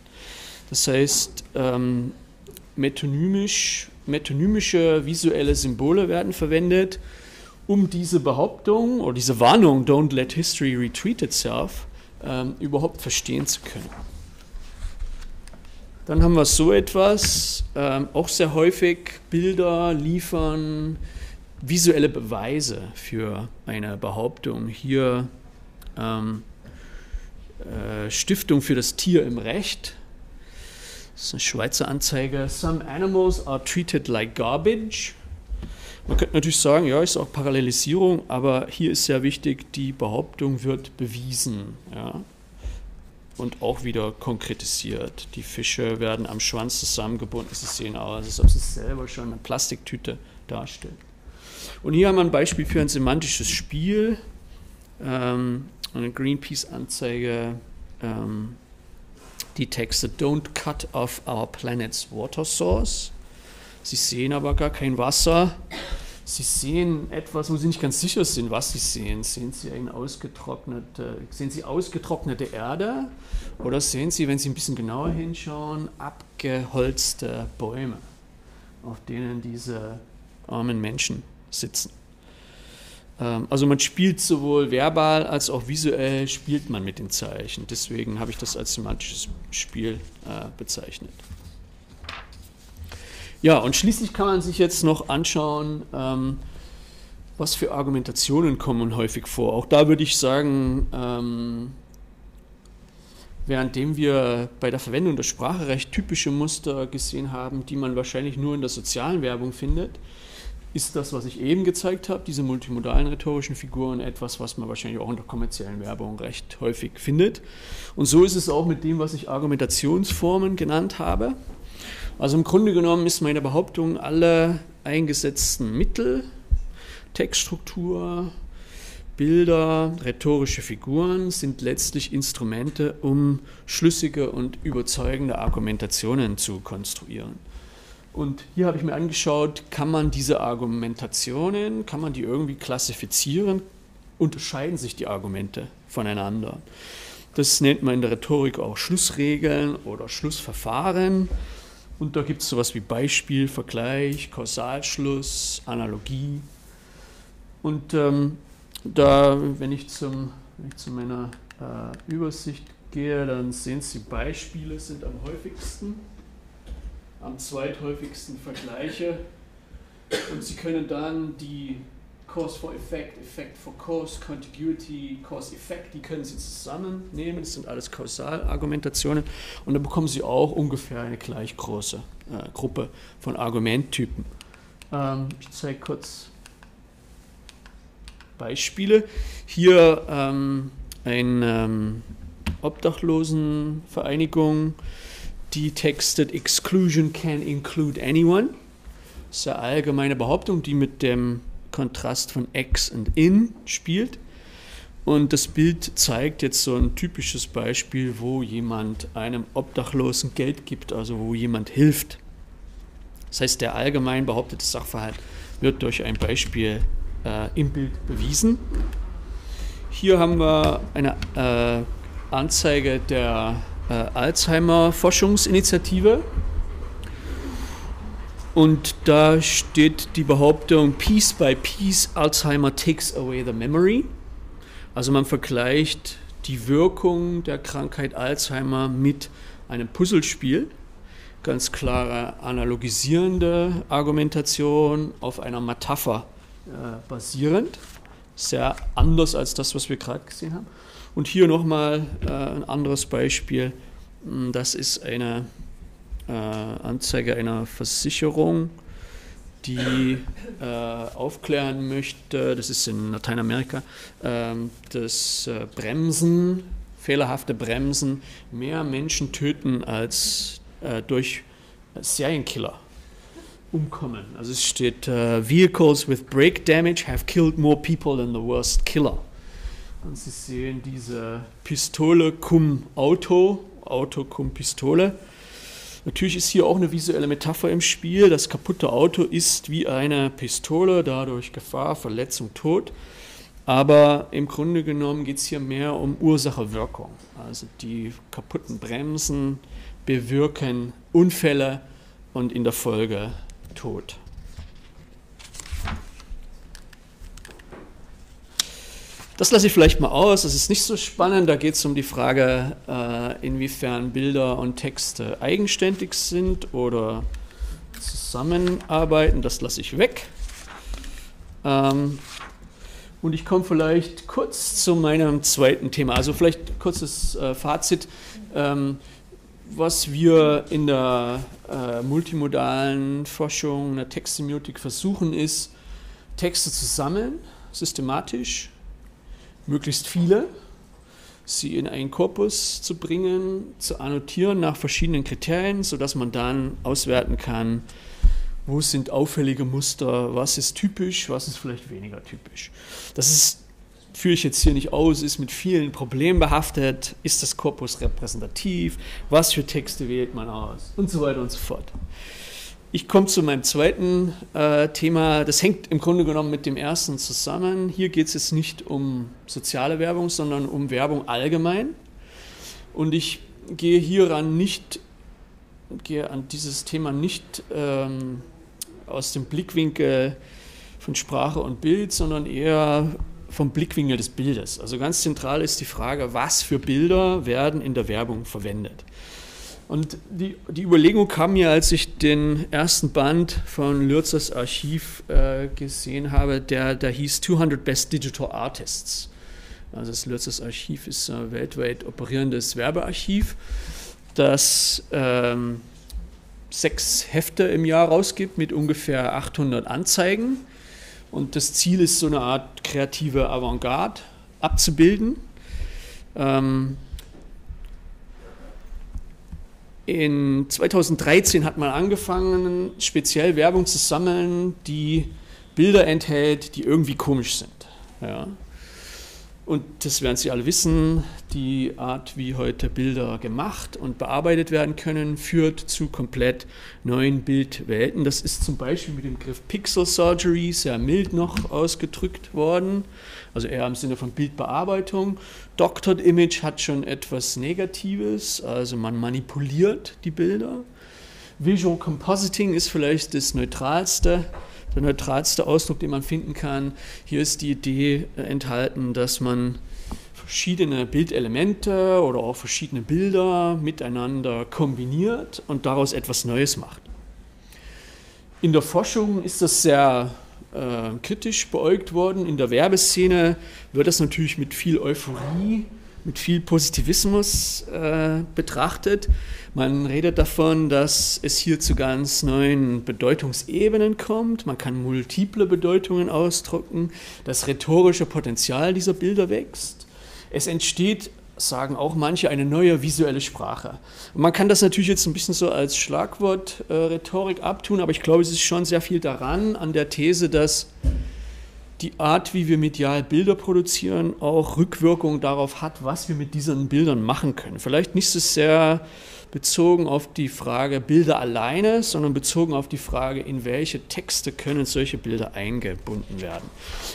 Das heißt, ähm, metonymisch, metonymische visuelle Symbole werden verwendet, um diese Behauptung oder diese Warnung, don't let history retreat itself, ähm, überhaupt verstehen zu können. Dann haben wir so etwas, ähm, auch sehr häufig Bilder liefern, visuelle Beweise für eine Behauptung. Hier ähm, äh, Stiftung für das Tier im Recht. Das ist eine Schweizer Anzeige. Some animals are treated like garbage. Man könnte natürlich sagen, ja, ist auch Parallelisierung, aber hier ist sehr wichtig, die Behauptung wird bewiesen. Ja und auch wieder konkretisiert. Die Fische werden am Schwanz zusammengebunden. Sie sehen aus, als ob sie selber schon eine Plastiktüte darstellen. Und hier haben wir ein Beispiel für ein semantisches Spiel. Ähm, eine Greenpeace-Anzeige. Ähm, die Texte Don't cut off our planet's water source. Sie sehen aber gar kein Wasser. Sie sehen etwas, wo Sie nicht ganz sicher sind, was Sie sehen. Sehen Sie eine ausgetrocknete, sehen Sie ausgetrocknete Erde oder sehen Sie, wenn Sie ein bisschen genauer hinschauen, abgeholzte Bäume, auf denen diese armen Menschen sitzen? Ähm, also man spielt sowohl verbal als auch visuell spielt man mit den Zeichen. Deswegen habe ich das als semantisches Spiel äh, bezeichnet. Ja, und schließlich kann man sich jetzt noch anschauen, ähm, was für Argumentationen kommen häufig vor. Auch da würde ich sagen, ähm, währenddem wir bei der Verwendung der Sprache recht typische Muster gesehen haben, die man wahrscheinlich nur in der sozialen Werbung findet, ist das, was ich eben gezeigt habe, diese multimodalen rhetorischen Figuren, etwas, was man wahrscheinlich auch in der kommerziellen Werbung recht häufig findet. Und so ist es auch mit dem, was ich Argumentationsformen genannt habe. Also im Grunde genommen ist meine Behauptung, alle eingesetzten Mittel, Textstruktur, Bilder, rhetorische Figuren sind letztlich Instrumente, um schlüssige und überzeugende Argumentationen zu konstruieren. Und hier habe ich mir angeschaut, kann man diese Argumentationen, kann man die irgendwie klassifizieren? Unterscheiden sich die Argumente voneinander? Das nennt man in der Rhetorik auch Schlussregeln oder Schlussverfahren. Und da gibt es sowas wie Beispiel, Vergleich, Kausalschluss, Analogie. Und ähm, da, wenn ich, zum, wenn ich zu meiner äh, Übersicht gehe, dann sehen Sie, Beispiele sind am häufigsten, am zweithäufigsten Vergleiche. Und Sie können dann die Cause for Effect, Effect for Cause, Contiguity, Cause Effect, die können Sie zusammennehmen. Das sind alles Kausalargumentationen. Und dann bekommen Sie auch ungefähr eine gleich große äh, Gruppe von Argumenttypen. Ähm, ich zeige kurz Beispiele. Hier ähm, eine ähm, Obdachlosenvereinigung, die textet Exclusion can include anyone. sehr allgemeine Behauptung, die mit dem Kontrast von ex und in spielt. Und das Bild zeigt jetzt so ein typisches Beispiel, wo jemand einem Obdachlosen Geld gibt, also wo jemand hilft. Das heißt, der allgemein behauptete Sachverhalt wird durch ein Beispiel äh, im Bild bewiesen. Hier haben wir eine äh, Anzeige der äh, Alzheimer-Forschungsinitiative. Und da steht die Behauptung, Piece by Piece, Alzheimer takes away the memory. Also man vergleicht die Wirkung der Krankheit Alzheimer mit einem Puzzlespiel. Ganz klare analogisierende Argumentation auf einer Metapher äh, basierend. Sehr anders als das, was wir gerade gesehen haben. Und hier nochmal äh, ein anderes Beispiel. Das ist eine äh, Anzeige einer Versicherung die äh, aufklären möchte, das ist in Lateinamerika, äh, dass äh, Bremsen, fehlerhafte Bremsen mehr Menschen töten als äh, durch Serienkiller umkommen. Also es steht, uh, Vehicles with brake damage have killed more people than the worst killer. Und Sie sehen diese Pistole cum Auto, Auto cum Pistole. Natürlich ist hier auch eine visuelle Metapher im Spiel. Das kaputte Auto ist wie eine Pistole, dadurch Gefahr, Verletzung, Tod. Aber im Grunde genommen geht es hier mehr um Ursache-Wirkung. Also die kaputten Bremsen bewirken Unfälle und in der Folge Tod. Das lasse ich vielleicht mal aus, das ist nicht so spannend. Da geht es um die Frage, äh, inwiefern Bilder und Texte eigenständig sind oder zusammenarbeiten. Das lasse ich weg. Ähm, und ich komme vielleicht kurz zu meinem zweiten Thema. Also vielleicht kurzes äh, Fazit. Ähm, was wir in der äh, multimodalen Forschung, in der Textsemiotik versuchen, ist, Texte zu sammeln, systematisch, möglichst viele, sie in einen Korpus zu bringen, zu annotieren nach verschiedenen Kriterien, sodass man dann auswerten kann, wo sind auffällige Muster, was ist typisch, was ist vielleicht weniger typisch. Das ist, führe ich jetzt hier nicht aus, ist mit vielen Problemen behaftet, ist das Korpus repräsentativ, was für Texte wählt man aus und so weiter und so fort. Ich komme zu meinem zweiten äh, Thema. Das hängt im Grunde genommen mit dem ersten zusammen. Hier geht es jetzt nicht um soziale Werbung, sondern um Werbung allgemein. Und ich gehe hieran nicht, gehe an dieses Thema nicht ähm, aus dem Blickwinkel von Sprache und Bild, sondern eher vom Blickwinkel des Bildes. Also ganz zentral ist die Frage, was für Bilder werden in der Werbung verwendet. Und die, die Überlegung kam mir, als ich den ersten Band von Lürzers Archiv äh, gesehen habe, der, der hieß 200 Best Digital Artists. Also das Lürzers Archiv ist ein weltweit operierendes Werbearchiv, das ähm, sechs Hefte im Jahr rausgibt mit ungefähr 800 Anzeigen. Und das Ziel ist, so eine Art kreative Avantgarde abzubilden. Ähm, in 2013 hat man angefangen, speziell Werbung zu sammeln, die Bilder enthält, die irgendwie komisch sind. Ja. Und das werden Sie alle wissen, die Art, wie heute Bilder gemacht und bearbeitet werden können, führt zu komplett neuen Bildwelten. Das ist zum Beispiel mit dem Begriff Pixel Surgery sehr mild noch ausgedrückt worden, also eher im Sinne von Bildbearbeitung. Doctored Image hat schon etwas Negatives, also man manipuliert die Bilder. Visual Compositing ist vielleicht das neutralste der neutralste Ausdruck, den man finden kann. Hier ist die Idee enthalten, dass man verschiedene Bildelemente oder auch verschiedene Bilder miteinander kombiniert und daraus etwas Neues macht. In der Forschung ist das sehr äh, kritisch beäugt worden. In der Werbeszene wird das natürlich mit viel Euphorie mit viel Positivismus äh, betrachtet. Man redet davon, dass es hier zu ganz neuen Bedeutungsebenen kommt. Man kann multiple Bedeutungen ausdrücken. Das rhetorische Potenzial dieser Bilder wächst. Es entsteht sagen auch manche, eine neue visuelle Sprache. Und man kann das natürlich jetzt ein bisschen so als Schlagwort äh, abtun, aber ich glaube, es ist schon sehr viel daran, an der These, dass die Art, wie wir medial Bilder produzieren, auch Rückwirkung darauf hat, was wir mit diesen Bildern machen können. Vielleicht nicht so sehr bezogen auf die Frage Bilder alleine, sondern bezogen auf die Frage, in welche Texte können solche Bilder eingebunden werden.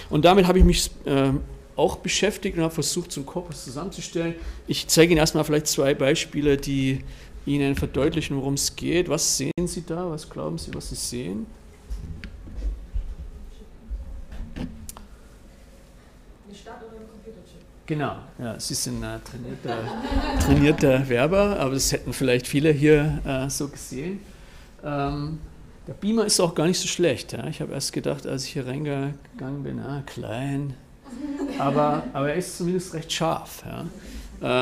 Und damit habe ich mich äh, auch beschäftigt und habe versucht, so einen Korpus zusammenzustellen. Ich zeige Ihnen erstmal vielleicht zwei Beispiele, die Ihnen verdeutlichen, worum es geht. Was sehen Sie da? Was glauben Sie, was Sie sehen? Genau, ja, Sie sind ein trainierter, trainierter Werber, aber das hätten vielleicht viele hier äh, so gesehen. Ähm, der Beamer ist auch gar nicht so schlecht. Ja? Ich habe erst gedacht, als ich hier reingegangen bin, ah, klein, aber, aber er ist zumindest recht scharf. Ja?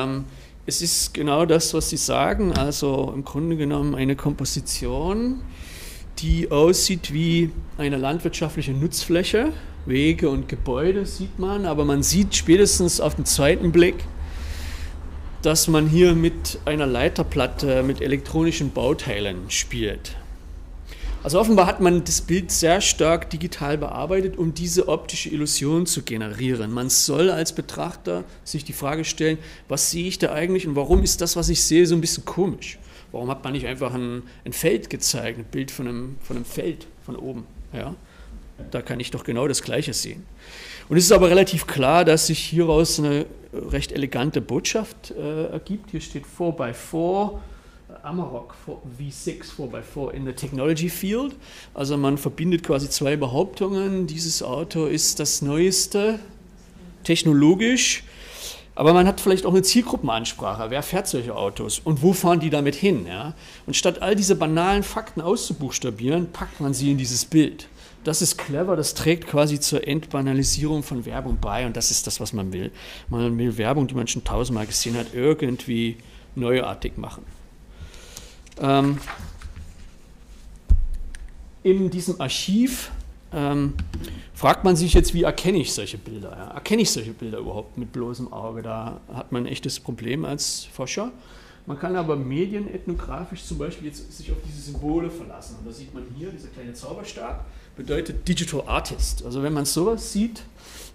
Ähm, es ist genau das, was Sie sagen, also im Grunde genommen eine Komposition, die aussieht wie eine landwirtschaftliche Nutzfläche Wege und Gebäude sieht man, aber man sieht spätestens auf den zweiten Blick, dass man hier mit einer Leiterplatte mit elektronischen Bauteilen spielt. Also offenbar hat man das Bild sehr stark digital bearbeitet, um diese optische Illusion zu generieren. Man soll als Betrachter sich die Frage stellen, was sehe ich da eigentlich und warum ist das, was ich sehe, so ein bisschen komisch? Warum hat man nicht einfach ein, ein Feld gezeigt, ein Bild von einem, von einem Feld von oben? Ja? Da kann ich doch genau das Gleiche sehen. Und es ist aber relativ klar, dass sich hieraus eine recht elegante Botschaft äh, ergibt. Hier steht 4x4, Amarok V6 4x4 in the Technology Field. Also man verbindet quasi zwei Behauptungen. Dieses Auto ist das Neueste technologisch, aber man hat vielleicht auch eine Zielgruppenansprache. Wer fährt solche Autos und wo fahren die damit hin? Ja? Und statt all diese banalen Fakten auszubuchstabieren, packt man sie in dieses Bild das ist clever, das trägt quasi zur Entbanalisierung von Werbung bei und das ist das, was man will. Man will Werbung, die man schon tausendmal gesehen hat, irgendwie neuartig machen. Ähm, in diesem Archiv ähm, fragt man sich jetzt, wie erkenne ich solche Bilder? Ja? Erkenne ich solche Bilder überhaupt mit bloßem Auge? Da hat man ein echtes Problem als Forscher. Man kann aber medienethnografisch zum Beispiel jetzt sich auf diese Symbole verlassen. Und da sieht man hier dieser kleine Zauberstab bedeutet Digital Artist. Also wenn man sowas sieht,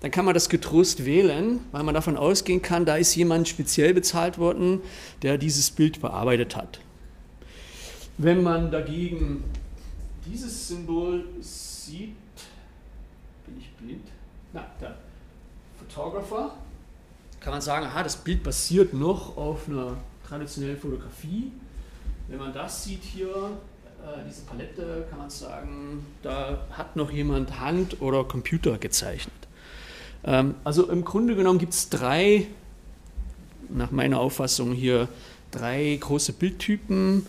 dann kann man das getrost wählen, weil man davon ausgehen kann, da ist jemand speziell bezahlt worden, der dieses Bild bearbeitet hat. Wenn man dagegen dieses Symbol sieht, bin ich blind? Na, der Photographer, kann man sagen, aha, das Bild basiert noch auf einer traditionellen Fotografie. Wenn man das sieht hier, äh, diese Palette kann man sagen, da hat noch jemand Hand oder Computer gezeichnet. Ähm, also im Grunde genommen gibt es drei, nach meiner Auffassung hier, drei große Bildtypen.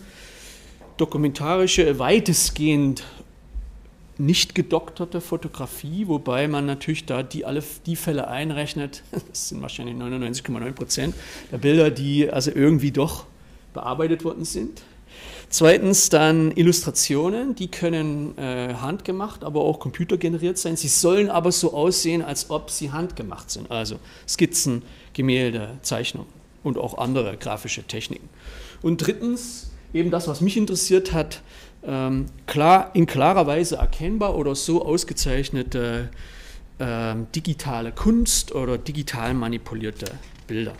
Dokumentarische, weitestgehend nicht gedokterte Fotografie, wobei man natürlich da die, alle die Fälle einrechnet, das sind wahrscheinlich 99,9 Prozent der Bilder, die also irgendwie doch bearbeitet worden sind. Zweitens dann Illustrationen, die können äh, handgemacht, aber auch computergeneriert sein. Sie sollen aber so aussehen, als ob sie handgemacht sind. Also Skizzen, Gemälde, Zeichnungen und auch andere grafische Techniken. Und drittens eben das, was mich interessiert hat, ähm, klar, in klarer Weise erkennbar oder so ausgezeichnete äh, digitale Kunst oder digital manipulierte Bilder.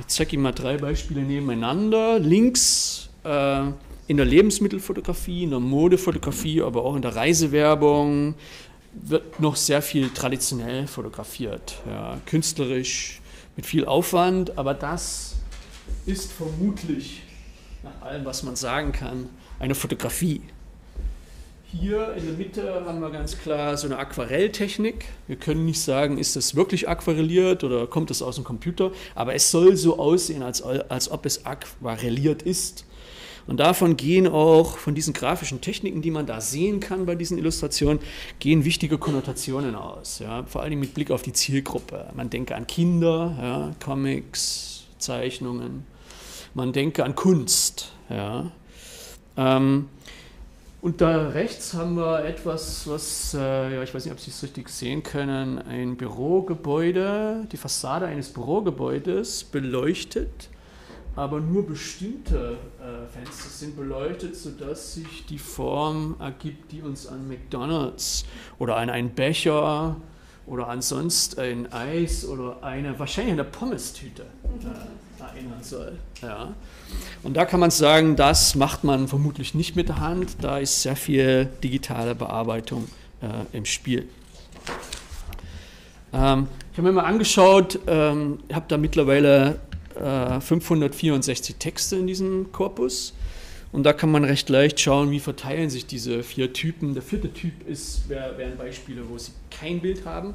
Ich zeige Ihnen mal drei Beispiele nebeneinander. Links äh, in der Lebensmittelfotografie, in der Modefotografie, aber auch in der Reisewerbung wird noch sehr viel traditionell fotografiert, ja, künstlerisch, mit viel Aufwand, aber das ist vermutlich, nach allem, was man sagen kann, eine Fotografie. Hier in der Mitte haben wir ganz klar so eine Aquarelltechnik. Wir können nicht sagen, ist das wirklich aquarelliert oder kommt das aus dem Computer, aber es soll so aussehen, als, als ob es aquarelliert ist. Und davon gehen auch, von diesen grafischen Techniken, die man da sehen kann bei diesen Illustrationen, gehen wichtige Konnotationen aus. Ja, vor allem mit Blick auf die Zielgruppe. Man denke an Kinder, ja, Comics, Zeichnungen. Man denke an Kunst. Ja. Ähm, Und da rechts haben wir etwas, was, äh, ja, ich weiß nicht, ob Sie es richtig sehen können, ein Bürogebäude, die Fassade eines Bürogebäudes beleuchtet, aber nur bestimmte äh, Fenster sind beleuchtet, sodass sich die Form ergibt, die uns an McDonald's oder an einen Becher oder ansonsten ein Eis oder eine, wahrscheinlich eine Pommes-Tüte äh, erinnern soll. Ja. Und da kann man sagen, das macht man vermutlich nicht mit der Hand, da ist sehr viel digitale Bearbeitung äh, im Spiel. Ähm, ich habe mir mal angeschaut, ähm, habe da mittlerweile äh, 564 Texte in diesem Korpus. Und da kann man recht leicht schauen, wie verteilen sich diese vier Typen. Der vierte Typ ist, wären Beispiele, wo Sie kein Bild haben.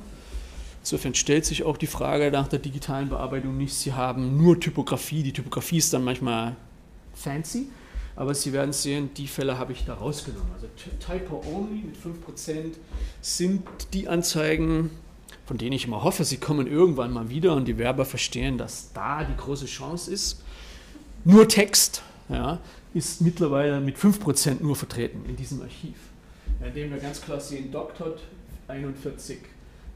Insofern stellt sich auch die Frage nach der digitalen Bearbeitung nicht. Sie haben nur Typografie. Die Typografie ist dann manchmal fancy, aber Sie werden sehen, die Fälle habe ich da rausgenommen. Also Typo Only mit 5% sind die Anzeigen, von denen ich immer hoffe, sie kommen irgendwann mal wieder und die Werber verstehen, dass da die große Chance ist. Nur Text, ja, ist mittlerweile mit 5% nur vertreten in diesem Archiv. Indem wir ganz klar sehen, Doctot 41,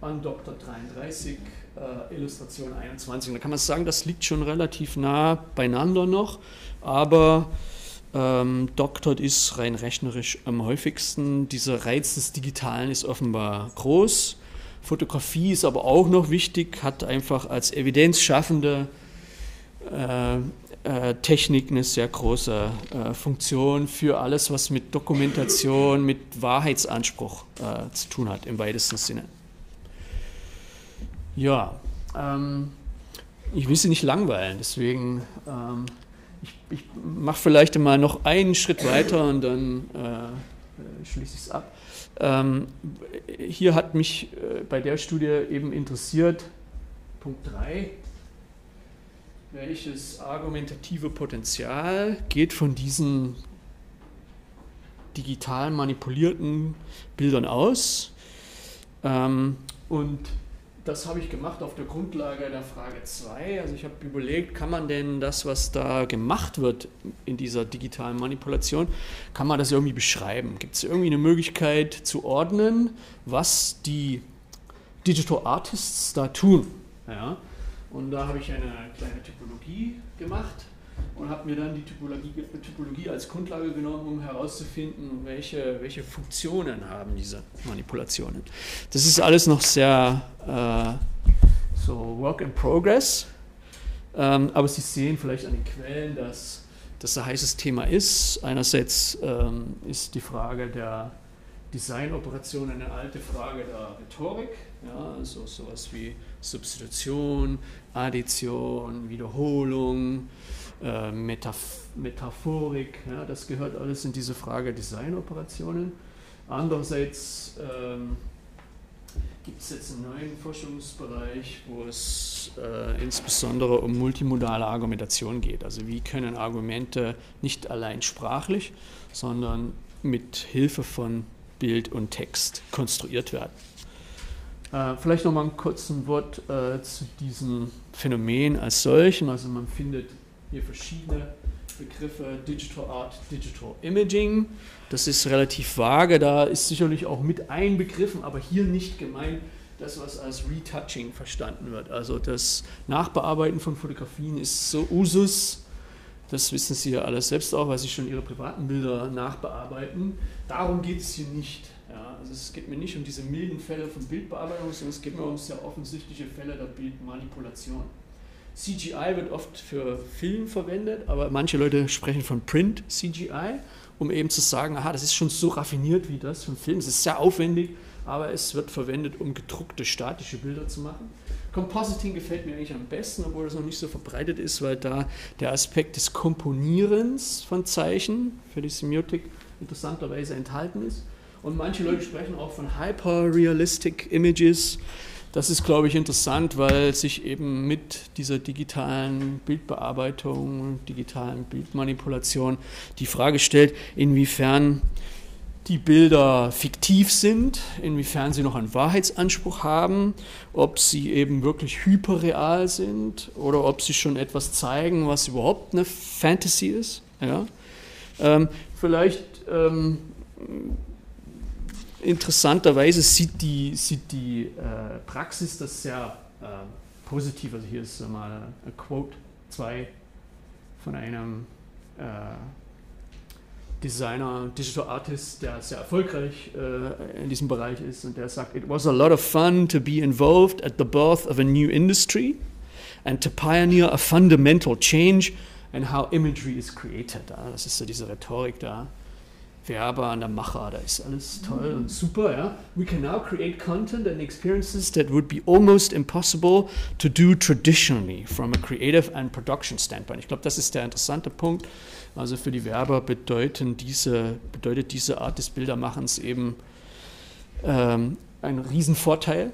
Undoctor 33, äh, Illustration 21. Da kann man sagen, das liegt schon relativ nah beieinander noch, aber ähm, Doctot ist rein rechnerisch am häufigsten. Dieser Reiz des Digitalen ist offenbar groß. Fotografie ist aber auch noch wichtig, hat einfach als evidenzschaffende äh, äh, Technik eine sehr große äh, Funktion für alles, was mit Dokumentation, mit Wahrheitsanspruch äh, zu tun hat, im weitesten Sinne. Ja, ähm, ich will Sie nicht langweilen, deswegen ähm, ich, ich mache vielleicht mal noch einen Schritt weiter und dann äh, schließe ich es ab. Ähm, hier hat mich äh, bei der Studie eben interessiert, Punkt 3, welches argumentative Potenzial geht von diesen digital manipulierten Bildern aus. Ähm, und das habe ich gemacht auf der Grundlage der Frage 2. Also ich habe überlegt, kann man denn das, was da gemacht wird in dieser digitalen Manipulation, kann man das irgendwie beschreiben? Gibt es irgendwie eine Möglichkeit zu ordnen, was die Digital Artists da tun? Ja? Und da habe ich eine kleine Typologie gemacht und habe mir dann die Typologie, Typologie, als Grundlage genommen, um herauszufinden, welche, welche Funktionen haben diese Manipulationen. Das ist alles noch sehr äh, so Work in Progress, ähm, aber Sie sehen vielleicht an den Quellen, dass das ein heißes Thema ist. Einerseits ähm, ist die Frage der Designoperation eine alte Frage der Rhetorik, ja, also sowas wie Substitution, Addition, Wiederholung, äh, Metaph Metaphorik, ja, das gehört alles in diese Frage Designoperationen. Andererseits ähm, gibt es jetzt einen neuen Forschungsbereich, wo es äh, insbesondere um multimodale Argumentation geht. Also wie können Argumente nicht allein sprachlich, sondern mit Hilfe von Bild und Text konstruiert werden. Äh, vielleicht noch mal ein kurzes Wort äh, zu diesem Phänomen als solchen. Also man findet hier verschiedene Begriffe Digital Art, Digital Imaging. Das ist relativ vage, da ist sicherlich auch mit einbegriffen, aber hier nicht gemeint das, was als Retouching verstanden wird. Also das Nachbearbeiten von Fotografien ist so Usus, das wissen Sie ja alles selbst auch, weil Sie schon Ihre privaten Bilder nachbearbeiten. Darum geht es hier nicht. Ja, also es geht mir nicht um diese milden Fälle von Bildbearbeitung, sondern es geht mir um sehr offensichtliche Fälle der Bildmanipulation. CGI wird oft für Film verwendet, aber manche Leute sprechen von Print CGI, um eben zu sagen, aha, das ist schon so raffiniert wie das vom Film. Es ist sehr aufwendig, aber es wird verwendet, um gedruckte statische Bilder zu machen. Compositing gefällt mir eigentlich am besten, obwohl das noch nicht so verbreitet ist, weil da der Aspekt des Komponierens von Zeichen für die Semiotik interessanterweise enthalten ist. Und manche Leute sprechen auch von Hyper-Realistic Images. Das ist, glaube ich, interessant, weil sich eben mit dieser digitalen Bildbearbeitung, digitalen Bildmanipulation die Frage stellt, inwiefern die Bilder fiktiv sind, inwiefern sie noch einen Wahrheitsanspruch haben, ob sie eben wirklich hyperreal sind oder ob sie schon etwas zeigen, was überhaupt eine Fantasy ist. Ja? Ähm, vielleicht ähm, interessanterweise sieht die, sieht die äh, Praxis das sehr äh, positiv. Also hier ist mal ein Quote 2 von einem äh, Designer, Digital Artist, der sehr erfolgreich äh, in diesem Bereich ist und der sagt, it was a lot of fun to be involved at the birth of a new industry and to pioneer a fundamental change in how imagery is created. Das ist so diese Rhetorik da. Werber an der Macher, da ist alles toll und super. Ja? We can now create content and experiences that would be almost impossible to do traditionally from a creative and production standpoint. Ich glaube, das ist der interessante Punkt. Also für die Werber bedeuten diese, bedeutet diese Art des Bildermachens eben ähm, einen Riesenvorteil.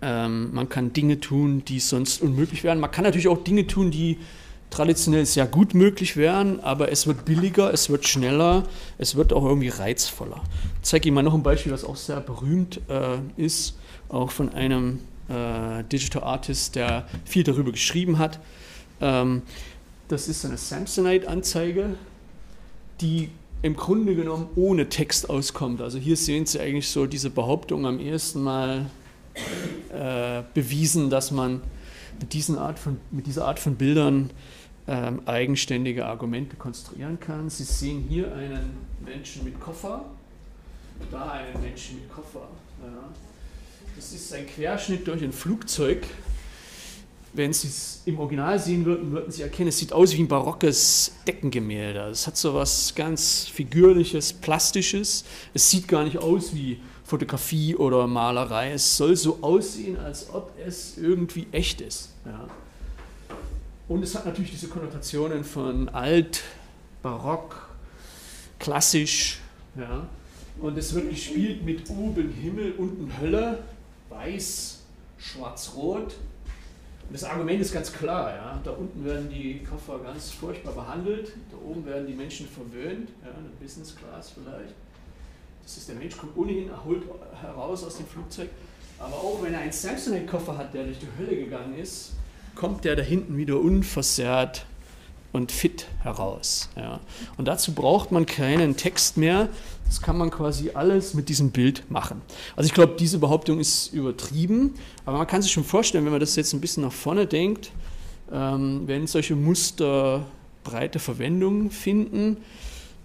Ähm, man kann Dinge tun, die sonst unmöglich wären. Man kann natürlich auch Dinge tun, die traditionell sehr gut möglich wären, aber es wird billiger, es wird schneller, es wird auch irgendwie reizvoller. Ich zeige Ihnen mal noch ein Beispiel, was auch sehr berühmt äh, ist, auch von einem äh, Digital Artist, der viel darüber geschrieben hat. Ähm, das ist eine Samsonite-Anzeige, die im Grunde genommen ohne Text auskommt. Also hier sehen Sie eigentlich so diese Behauptung am ersten Mal äh, bewiesen, dass man mit, diesen Art von, mit dieser Art von Bildern ähm, eigenständige Argumente konstruieren kann. Sie sehen hier einen Menschen mit Koffer, da einen Menschen mit Koffer. Ja. Das ist ein Querschnitt durch ein Flugzeug. Wenn Sie es im Original sehen würden, würden Sie erkennen, es sieht aus wie ein barockes Deckengemälde. Es hat so was ganz Figürliches, Plastisches. Es sieht gar nicht aus wie Fotografie oder Malerei. Es soll so aussehen, als ob es irgendwie echt ist. Ja. Und es hat natürlich diese Konnotationen von alt, barock, klassisch. Ja. Und es wird gespielt mit oben Himmel, unten Hölle, weiß, schwarz-rot. Und das Argument ist ganz klar. Ja. Da unten werden die Koffer ganz furchtbar behandelt, da oben werden die Menschen verwöhnt, ja, eine Business Class vielleicht. Das ist der Mensch, kommt ohnehin erholt heraus aus dem Flugzeug. Aber auch wenn er einen Samsonite-Koffer hat, der durch die Hölle gegangen ist, kommt der da hinten wieder unversehrt und fit heraus. Ja. Und dazu braucht man keinen Text mehr. Das kann man quasi alles mit diesem Bild machen. Also ich glaube, diese Behauptung ist übertrieben, aber man kann sich schon vorstellen, wenn man das jetzt ein bisschen nach vorne denkt, ähm, wenn solche Muster breite Verwendung finden,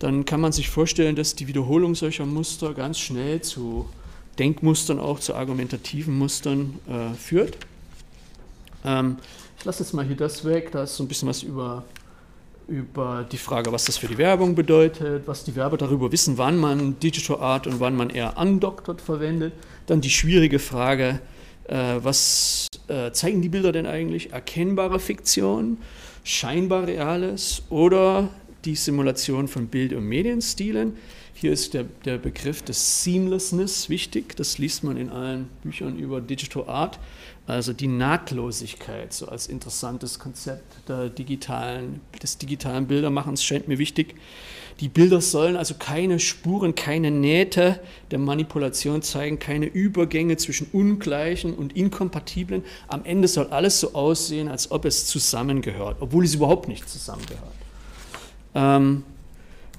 dann kann man sich vorstellen, dass die Wiederholung solcher Muster ganz schnell zu Denkmustern, auch zu argumentativen Mustern äh, führt. Ähm, ich lasse jetzt mal hier das weg, da ist so ein bisschen was über, über die Frage, was das für die Werbung bedeutet, was die Werber darüber wissen, wann man Digital Art und wann man eher undoctored verwendet. Dann die schwierige Frage, äh, was äh, zeigen die Bilder denn eigentlich? Erkennbare Fiktion, scheinbar Reales oder die Simulation von Bild- und Medienstilen? Hier ist der, der Begriff des Seamlessness wichtig. Das liest man in allen Büchern über Digital Art. Also die Nahtlosigkeit, so als interessantes Konzept digitalen, des digitalen Bildermachens scheint mir wichtig. Die Bilder sollen also keine Spuren, keine Nähte der Manipulation zeigen, keine Übergänge zwischen ungleichen und inkompatiblen. Am Ende soll alles so aussehen, als ob es zusammengehört, obwohl es überhaupt nicht zusammengehört. Ähm,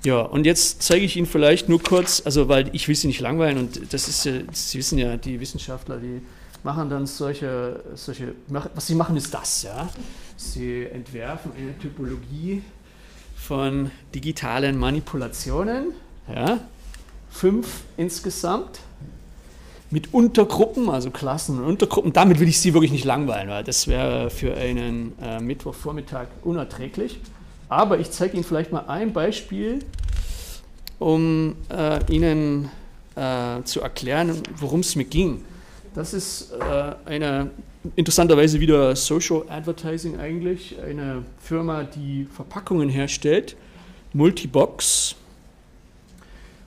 ja, und jetzt zeige ich Ihnen vielleicht nur kurz, also weil ich will Sie nicht langweilen und das ist ja, Sie wissen ja, die Wissenschaftler, die machen dann solche, solche, was sie machen ist das, ja. Sie entwerfen eine Typologie von digitalen Manipulationen, ja, fünf insgesamt, mit Untergruppen, also Klassen und Untergruppen. Damit will ich Sie wirklich nicht langweilen, weil das wäre für einen äh, Mittwochvormittag unerträglich. Aber ich zeige Ihnen vielleicht mal ein Beispiel, um äh, Ihnen äh, zu erklären, worum es mir ging. Das ist äh, eine interessanterweise wieder Social Advertising eigentlich, eine Firma, die Verpackungen herstellt, Multibox.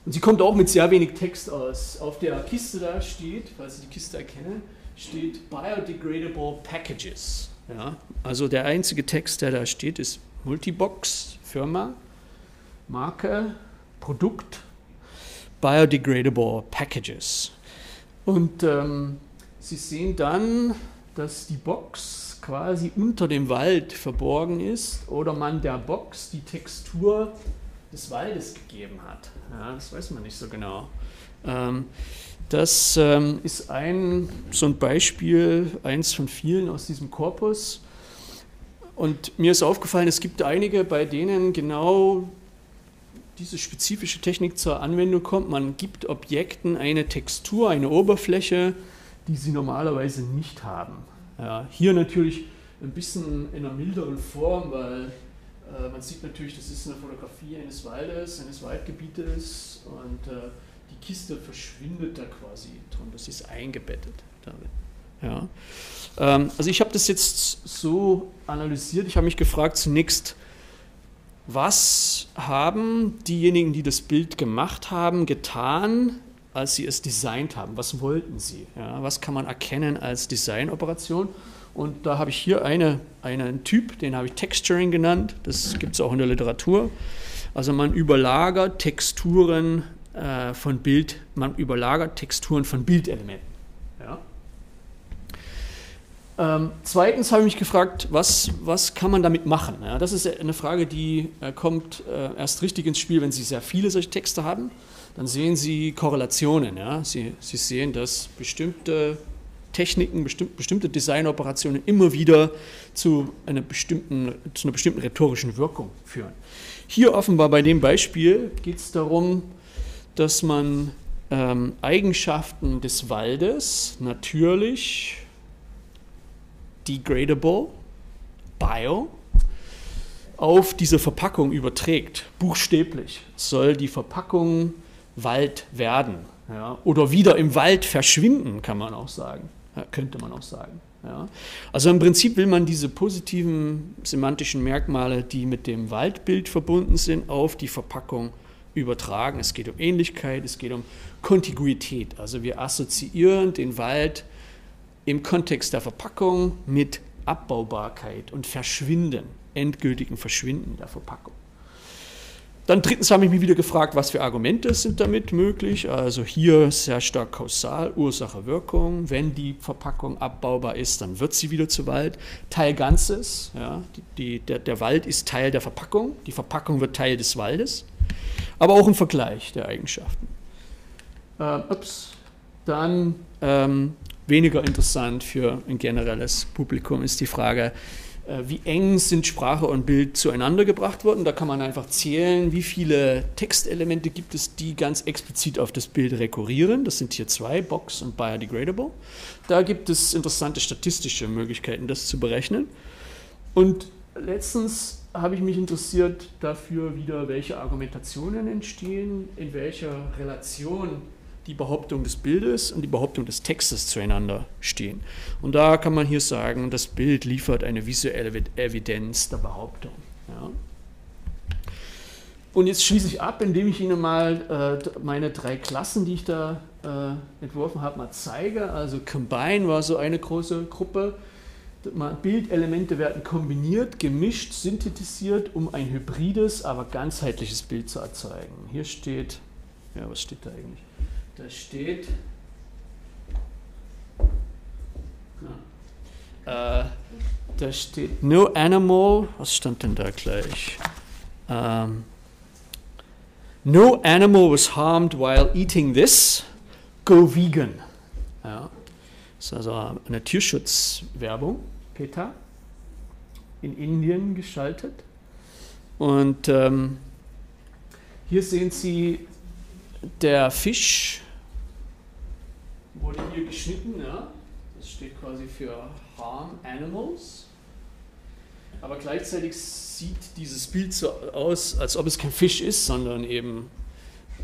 Und sie kommt auch mit sehr wenig Text aus. Auf der Kiste da steht, falls Sie die Kiste erkennen, steht Biodegradable Packages. Ja, also der einzige Text, der da steht, ist Multibox, Firma, Marke, Produkt, Biodegradable Packages. Und ähm, Sie sehen dann, dass die Box quasi unter dem Wald verborgen ist oder man der Box die Textur des Waldes gegeben hat. Ja, das weiß man nicht so genau. Ähm, das ähm, ist ein, so ein Beispiel, eins von vielen aus diesem Korpus. Und mir ist aufgefallen, es gibt einige, bei denen genau diese spezifische Technik zur Anwendung kommt. Man gibt Objekten eine Textur, eine Oberfläche, die sie normalerweise nicht haben. Ja, hier natürlich ein bisschen in einer milderen Form, weil äh, man sieht natürlich, das ist eine Fotografie eines Waldes, eines Waldgebietes und äh, die Kiste verschwindet da quasi drunter, sie ist eingebettet damit. Ja. Ähm, also ich habe das jetzt so analysiert, ich habe mich gefragt zunächst, was haben diejenigen, die das Bild gemacht haben, getan, als sie es designt haben? Was wollten sie? Ja, was kann man erkennen als Designoperation? Und da habe ich hier eine, einen Typ, den habe ich Texturing genannt. Das gibt es auch in der Literatur. Also man überlagert Texturen äh, von Bild, man überlagert Texturen von Bildelementen. Ähm, zweitens habe ich mich gefragt, was, was kann man damit machen? Ja, das ist eine Frage, die äh, kommt äh, erst richtig ins Spiel, wenn Sie sehr viele solche Texte haben. Dann sehen Sie Korrelationen. Ja? Sie, Sie sehen, dass bestimmte Techniken, bestimmt, bestimmte Designoperationen immer wieder zu einer, bestimmten, zu einer bestimmten rhetorischen Wirkung führen. Hier offenbar bei dem Beispiel geht es darum, dass man ähm, Eigenschaften des Waldes natürlich degradable, bio, auf diese Verpackung überträgt, buchstäblich, soll die Verpackung Wald werden ja, oder wieder im Wald verschwinden, kann man auch sagen, ja, könnte man auch sagen. Ja. Also im Prinzip will man diese positiven semantischen Merkmale, die mit dem Waldbild verbunden sind, auf die Verpackung übertragen. Es geht um Ähnlichkeit, es geht um Kontiguität. Also wir assoziieren den Wald im Kontext der Verpackung mit Abbaubarkeit und Verschwinden, endgültigen Verschwinden der Verpackung. Dann drittens habe ich mich wieder gefragt, was für Argumente sind damit möglich. Also hier sehr stark kausal, Ursache, Wirkung. Wenn die Verpackung abbaubar ist, dann wird sie wieder zu Wald. Teil Ganzes, ja, die, der, der Wald ist Teil der Verpackung, die Verpackung wird Teil des Waldes. Aber auch ein Vergleich der Eigenschaften. Äh, ups. Dann ähm, weniger interessant für ein generelles Publikum ist die Frage, äh, wie eng sind Sprache und Bild zueinander gebracht worden. Da kann man einfach zählen, wie viele Textelemente gibt es, die ganz explizit auf das Bild rekurrieren. Das sind hier zwei, Box und Biodegradable. Da gibt es interessante statistische Möglichkeiten, das zu berechnen. Und letztens habe ich mich interessiert dafür wieder, welche Argumentationen entstehen, in welcher Relation die Behauptung des Bildes und die Behauptung des Textes zueinander stehen. Und da kann man hier sagen, das Bild liefert eine visuelle Evidenz der Behauptung. Ja. Und jetzt schließe ich ab, indem ich Ihnen mal äh, meine drei Klassen, die ich da äh, entworfen habe, mal zeige. Also Combine war so eine große Gruppe. Bildelemente werden kombiniert, gemischt, synthetisiert, um ein hybrides, aber ganzheitliches Bild zu erzeugen. Hier steht, ja, was steht da eigentlich? Da steht, ja, äh, da steht no animal, was stand denn da gleich? Um, ähm, no animal was harmed while eating this, go vegan. Ja, das ist also eine Tierschutzwerbung, PETA, in Indien geschaltet. Und ähm, hier sehen Sie der Fisch wurde hier geschnitten, ja. Das steht quasi für Harm Animals. Aber gleichzeitig sieht dieses Bild so aus, als ob es kein Fisch ist, sondern eben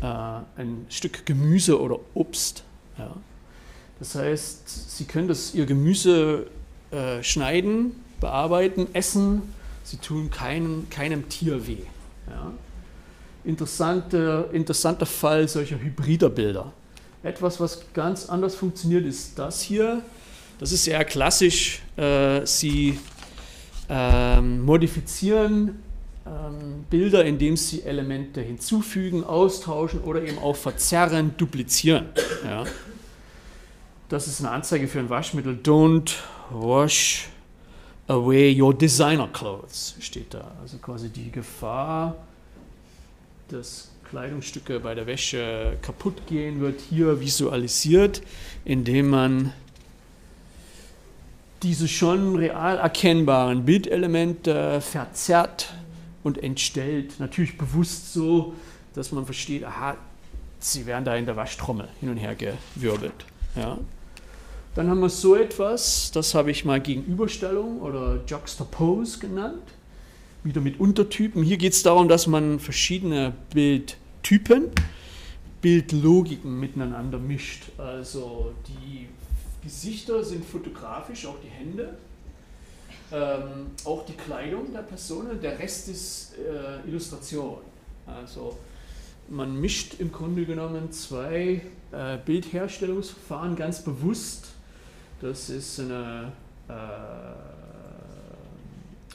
äh, ein Stück Gemüse oder Obst. Ja. Das heißt, Sie können das, Ihr Gemüse äh, schneiden, bearbeiten, essen. Sie tun keinem, keinem Tier weh. Ja. Interessante, interessanter Fall solcher hybrider Bilder. Etwas, was ganz anders funktioniert, ist das hier. Das ist eher klassisch. Äh, Sie ähm, modifizieren ähm, Bilder, indem Sie Elemente hinzufügen, austauschen oder eben auch verzerren, duplizieren. Das ist eine Anzeige für ein Waschmittel. Don't wash away your designer clothes, steht da. Also quasi die Gefahr, dass Kleidungsstücke bei der Wäsche kaputt gehen, wird hier visualisiert, indem man diese schon real erkennbaren Bildelemente verzerrt und entstellt. Natürlich bewusst so, dass man versteht, aha, sie werden da in der Waschtrommel hin und her gewirbelt. Ja. Dann haben wir so etwas, das habe ich mal Gegenüberstellung oder Juxtapose genannt, wieder mit Untertypen. Hier geht es darum, dass man verschiedene Bildtypen, Bildlogiken miteinander mischt. Also die Gesichter sind fotografisch, auch die Hände, ähm, auch die Kleidung der Personen, der Rest ist äh, Illustration. Also man mischt im Grunde genommen zwei äh, Bildherstellungsverfahren ganz bewusst. Das ist eine, äh,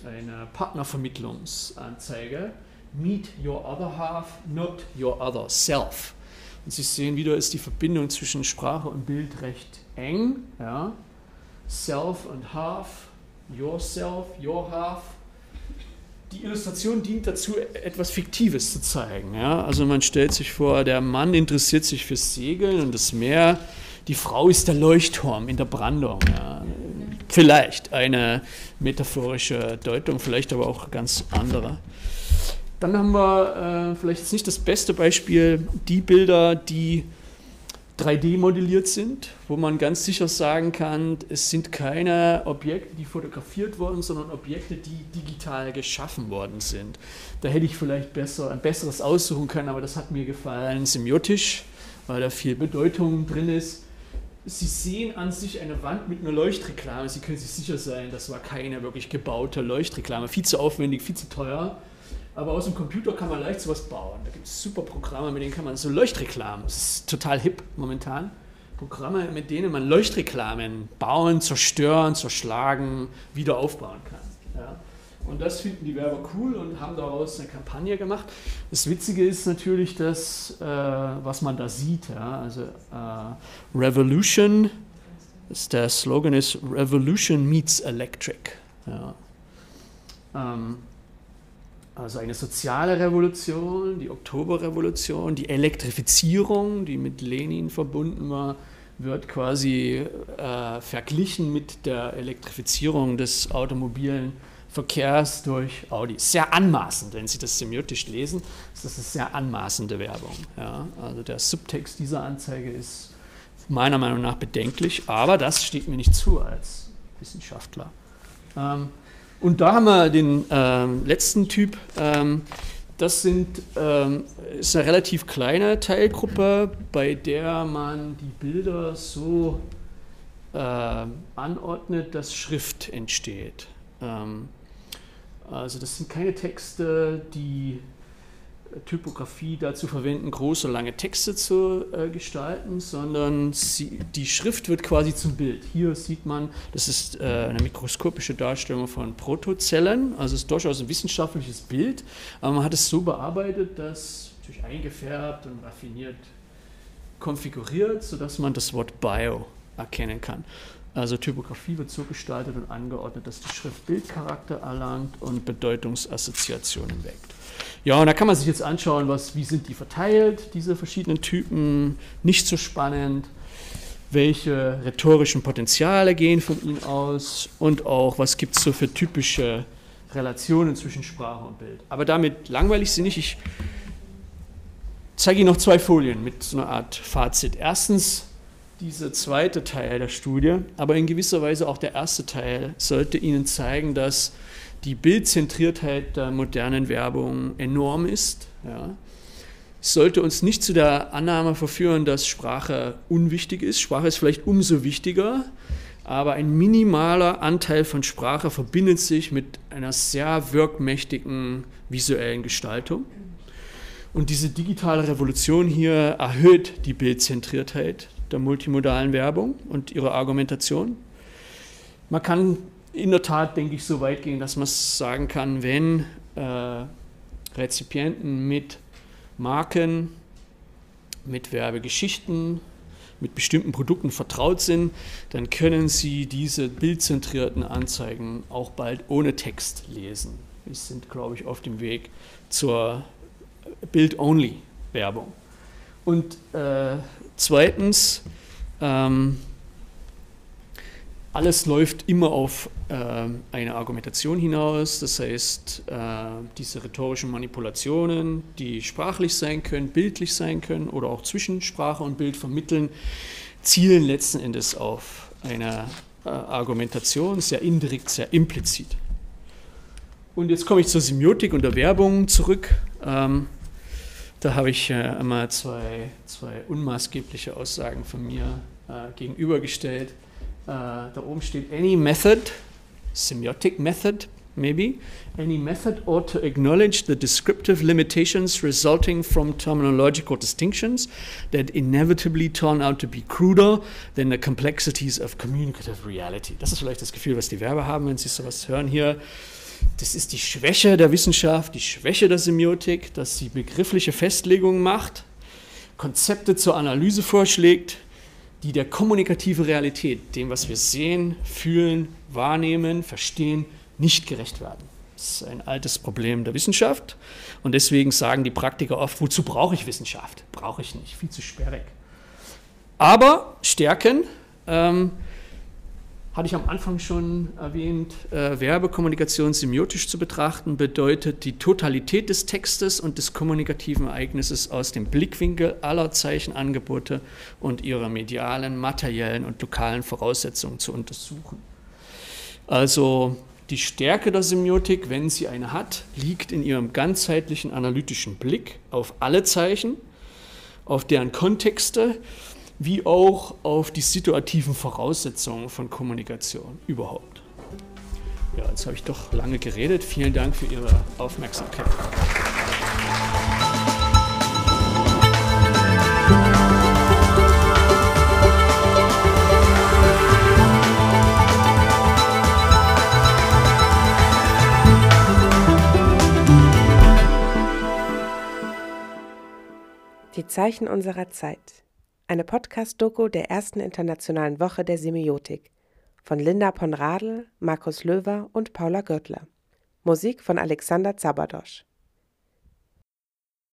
eine Partnervermittlungsanzeige. Meet your other half, not your other self. Und Sie sehen wieder, ist die Verbindung zwischen Sprache und Bild recht eng. Ja. Self und half, yourself, your half. Die Illustration dient dazu, etwas Fiktives zu zeigen. Ja. Also man stellt sich vor, der Mann interessiert sich fürs Segeln und das Meer. Die Frau ist der Leuchtturm in der Brandung. Ja. Vielleicht eine metaphorische Deutung, vielleicht aber auch ganz andere. Dann haben wir äh, vielleicht jetzt nicht das beste Beispiel, die Bilder, die 3D modelliert sind, wo man ganz sicher sagen kann, es sind keine Objekte, die fotografiert wurden, sondern Objekte, die digital geschaffen worden sind. Da hätte ich vielleicht besser, ein besseres aussuchen können, aber das hat mir gefallen, semiotisch, weil da viel Bedeutung drin ist. Sie sehen an sich eine Wand mit einer Leuchtreklame. Sie können sich sicher sein, das war keine wirklich gebaute Leuchtreklame. Viel zu aufwendig, viel zu teuer. Aber aus dem Computer kann man leicht sowas bauen. Da gibt es super Programme, mit denen kann man so Leuchtreklamen, das ist total hip momentan. Programme, mit denen man Leuchtreklamen bauen, zerstören, zerschlagen, wieder aufbauen kann. Ja. Und das finden die Werber cool und haben daraus eine Kampagne gemacht. Das Witzige ist natürlich, dass, äh, was man da sieht. Ja, also äh, Revolution, der Slogan ist Revolution meets Electric. Ja. Ähm, also eine soziale Revolution, die Oktoberrevolution, die Elektrifizierung, die mit Lenin verbunden war, wird quasi äh, verglichen mit der Elektrifizierung des automobilen Verkehrs durch Audi. Sehr anmaßend, wenn Sie das semiotisch lesen, ist das eine sehr anmaßende Werbung. Ja? Also der Subtext dieser Anzeige ist meiner Meinung nach bedenklich, aber das steht mir nicht zu als Wissenschaftler. Ähm, und da haben wir den ähm, letzten Typ. Ähm, das sind, ähm, ist eine relativ kleine Teilgruppe, bei der man die Bilder so äh, anordnet, dass Schrift entsteht. Ähm, also das sind keine Texte, die Typografie dazu verwenden, große, lange Texte zu äh, gestalten, sondern sie, die Schrift wird quasi zum Bild. Hier sieht man, das ist äh, eine mikroskopische Darstellung von Protozellen, also es ist durchaus ein wissenschaftliches Bild, aber man hat es so bearbeitet, dass natürlich eingefärbt und raffiniert konfiguriert, sodass man das Wort Bio erkennen kann. Also Typografie wird so gestaltet und angeordnet, dass die Schrift Bildcharakter erlangt und Bedeutungsassoziationen weckt. Ja, und da kann man sich jetzt anschauen, was, wie sind die verteilt, diese verschiedenen Typen, nicht so spannend, welche rhetorischen Potenziale gehen von ihnen aus und auch, was gibt es so für typische Relationen zwischen Sprache und Bild. Aber damit langweile ich Sie nicht. Ich zeige Ihnen noch zwei Folien mit so einer Art Fazit. Erstens dieser zweite Teil der Studie, aber in gewisser Weise auch der erste Teil sollte Ihnen zeigen, dass die Bildzentriertheit der modernen Werbung enorm ist. Ja. Sollte uns nicht zu der Annahme verführen, dass Sprache unwichtig ist. Sprache ist vielleicht umso wichtiger, aber ein minimaler Anteil von Sprache verbindet sich mit einer sehr wirkmächtigen visuellen Gestaltung. Und diese digitale Revolution hier erhöht die Bildzentriertheit der multimodalen Werbung und ihre Argumentation. Man kann in der Tat, denke ich, so weit gehen, dass man sagen kann, wenn äh, Rezipienten mit Marken, mit Werbegeschichten, mit bestimmten Produkten vertraut sind, dann können sie diese bildzentrierten Anzeigen auch bald ohne Text lesen. Wir sind, glaube ich, auf dem Weg zur Bild-Only-Werbung. Und äh, zweitens, ähm, alles läuft immer auf äh, eine Argumentation hinaus, das heißt, äh, diese rhetorischen Manipulationen, die sprachlich sein können, bildlich sein können oder auch zwischen Sprache und Bild vermitteln, zielen letzten Endes auf eine äh, Argumentation, sehr indirekt, sehr implizit. Und jetzt komme ich zur Semiotik und der Werbung zurück. Ähm, da habe ich äh, einmal zwei, zwei unmaßgebliche Aussagen von mir äh, gegenübergestellt. Äh, da oben steht any method, semiotic method, maybe. Any method ought to acknowledge the descriptive limitations resulting from terminological distinctions that inevitably turn out to be cruder than the complexities of communicative reality. Das ist vielleicht das Gefühl, was die Werber haben, wenn sie sowas hören hier. Das ist die Schwäche der Wissenschaft, die Schwäche der Semiotik, dass sie begriffliche Festlegungen macht, Konzepte zur Analyse vorschlägt, die der kommunikative Realität, dem, was wir sehen, fühlen, wahrnehmen, verstehen, nicht gerecht werden. Das ist ein altes Problem der Wissenschaft und deswegen sagen die Praktiker oft, wozu brauche ich Wissenschaft? Brauche ich nicht, viel zu sperrig. Aber Stärken, ähm, hatte ich am Anfang schon erwähnt, äh, Werbekommunikation semiotisch zu betrachten, bedeutet die Totalität des Textes und des kommunikativen Ereignisses aus dem Blickwinkel aller Zeichenangebote und ihrer medialen, materiellen und lokalen Voraussetzungen zu untersuchen. Also die Stärke der Semiotik, wenn sie eine hat, liegt in ihrem ganzheitlichen analytischen Blick auf alle Zeichen, auf deren Kontexte wie auch auf die situativen Voraussetzungen von Kommunikation überhaupt. Ja, jetzt habe ich doch lange geredet. Vielen Dank für Ihre Aufmerksamkeit. Die Zeichen unserer Zeit eine Podcast-Doku der ersten internationalen Woche der Semiotik von Linda Ponradl, Markus Löwer und Paula Görtler. Musik von Alexander Zabadosch.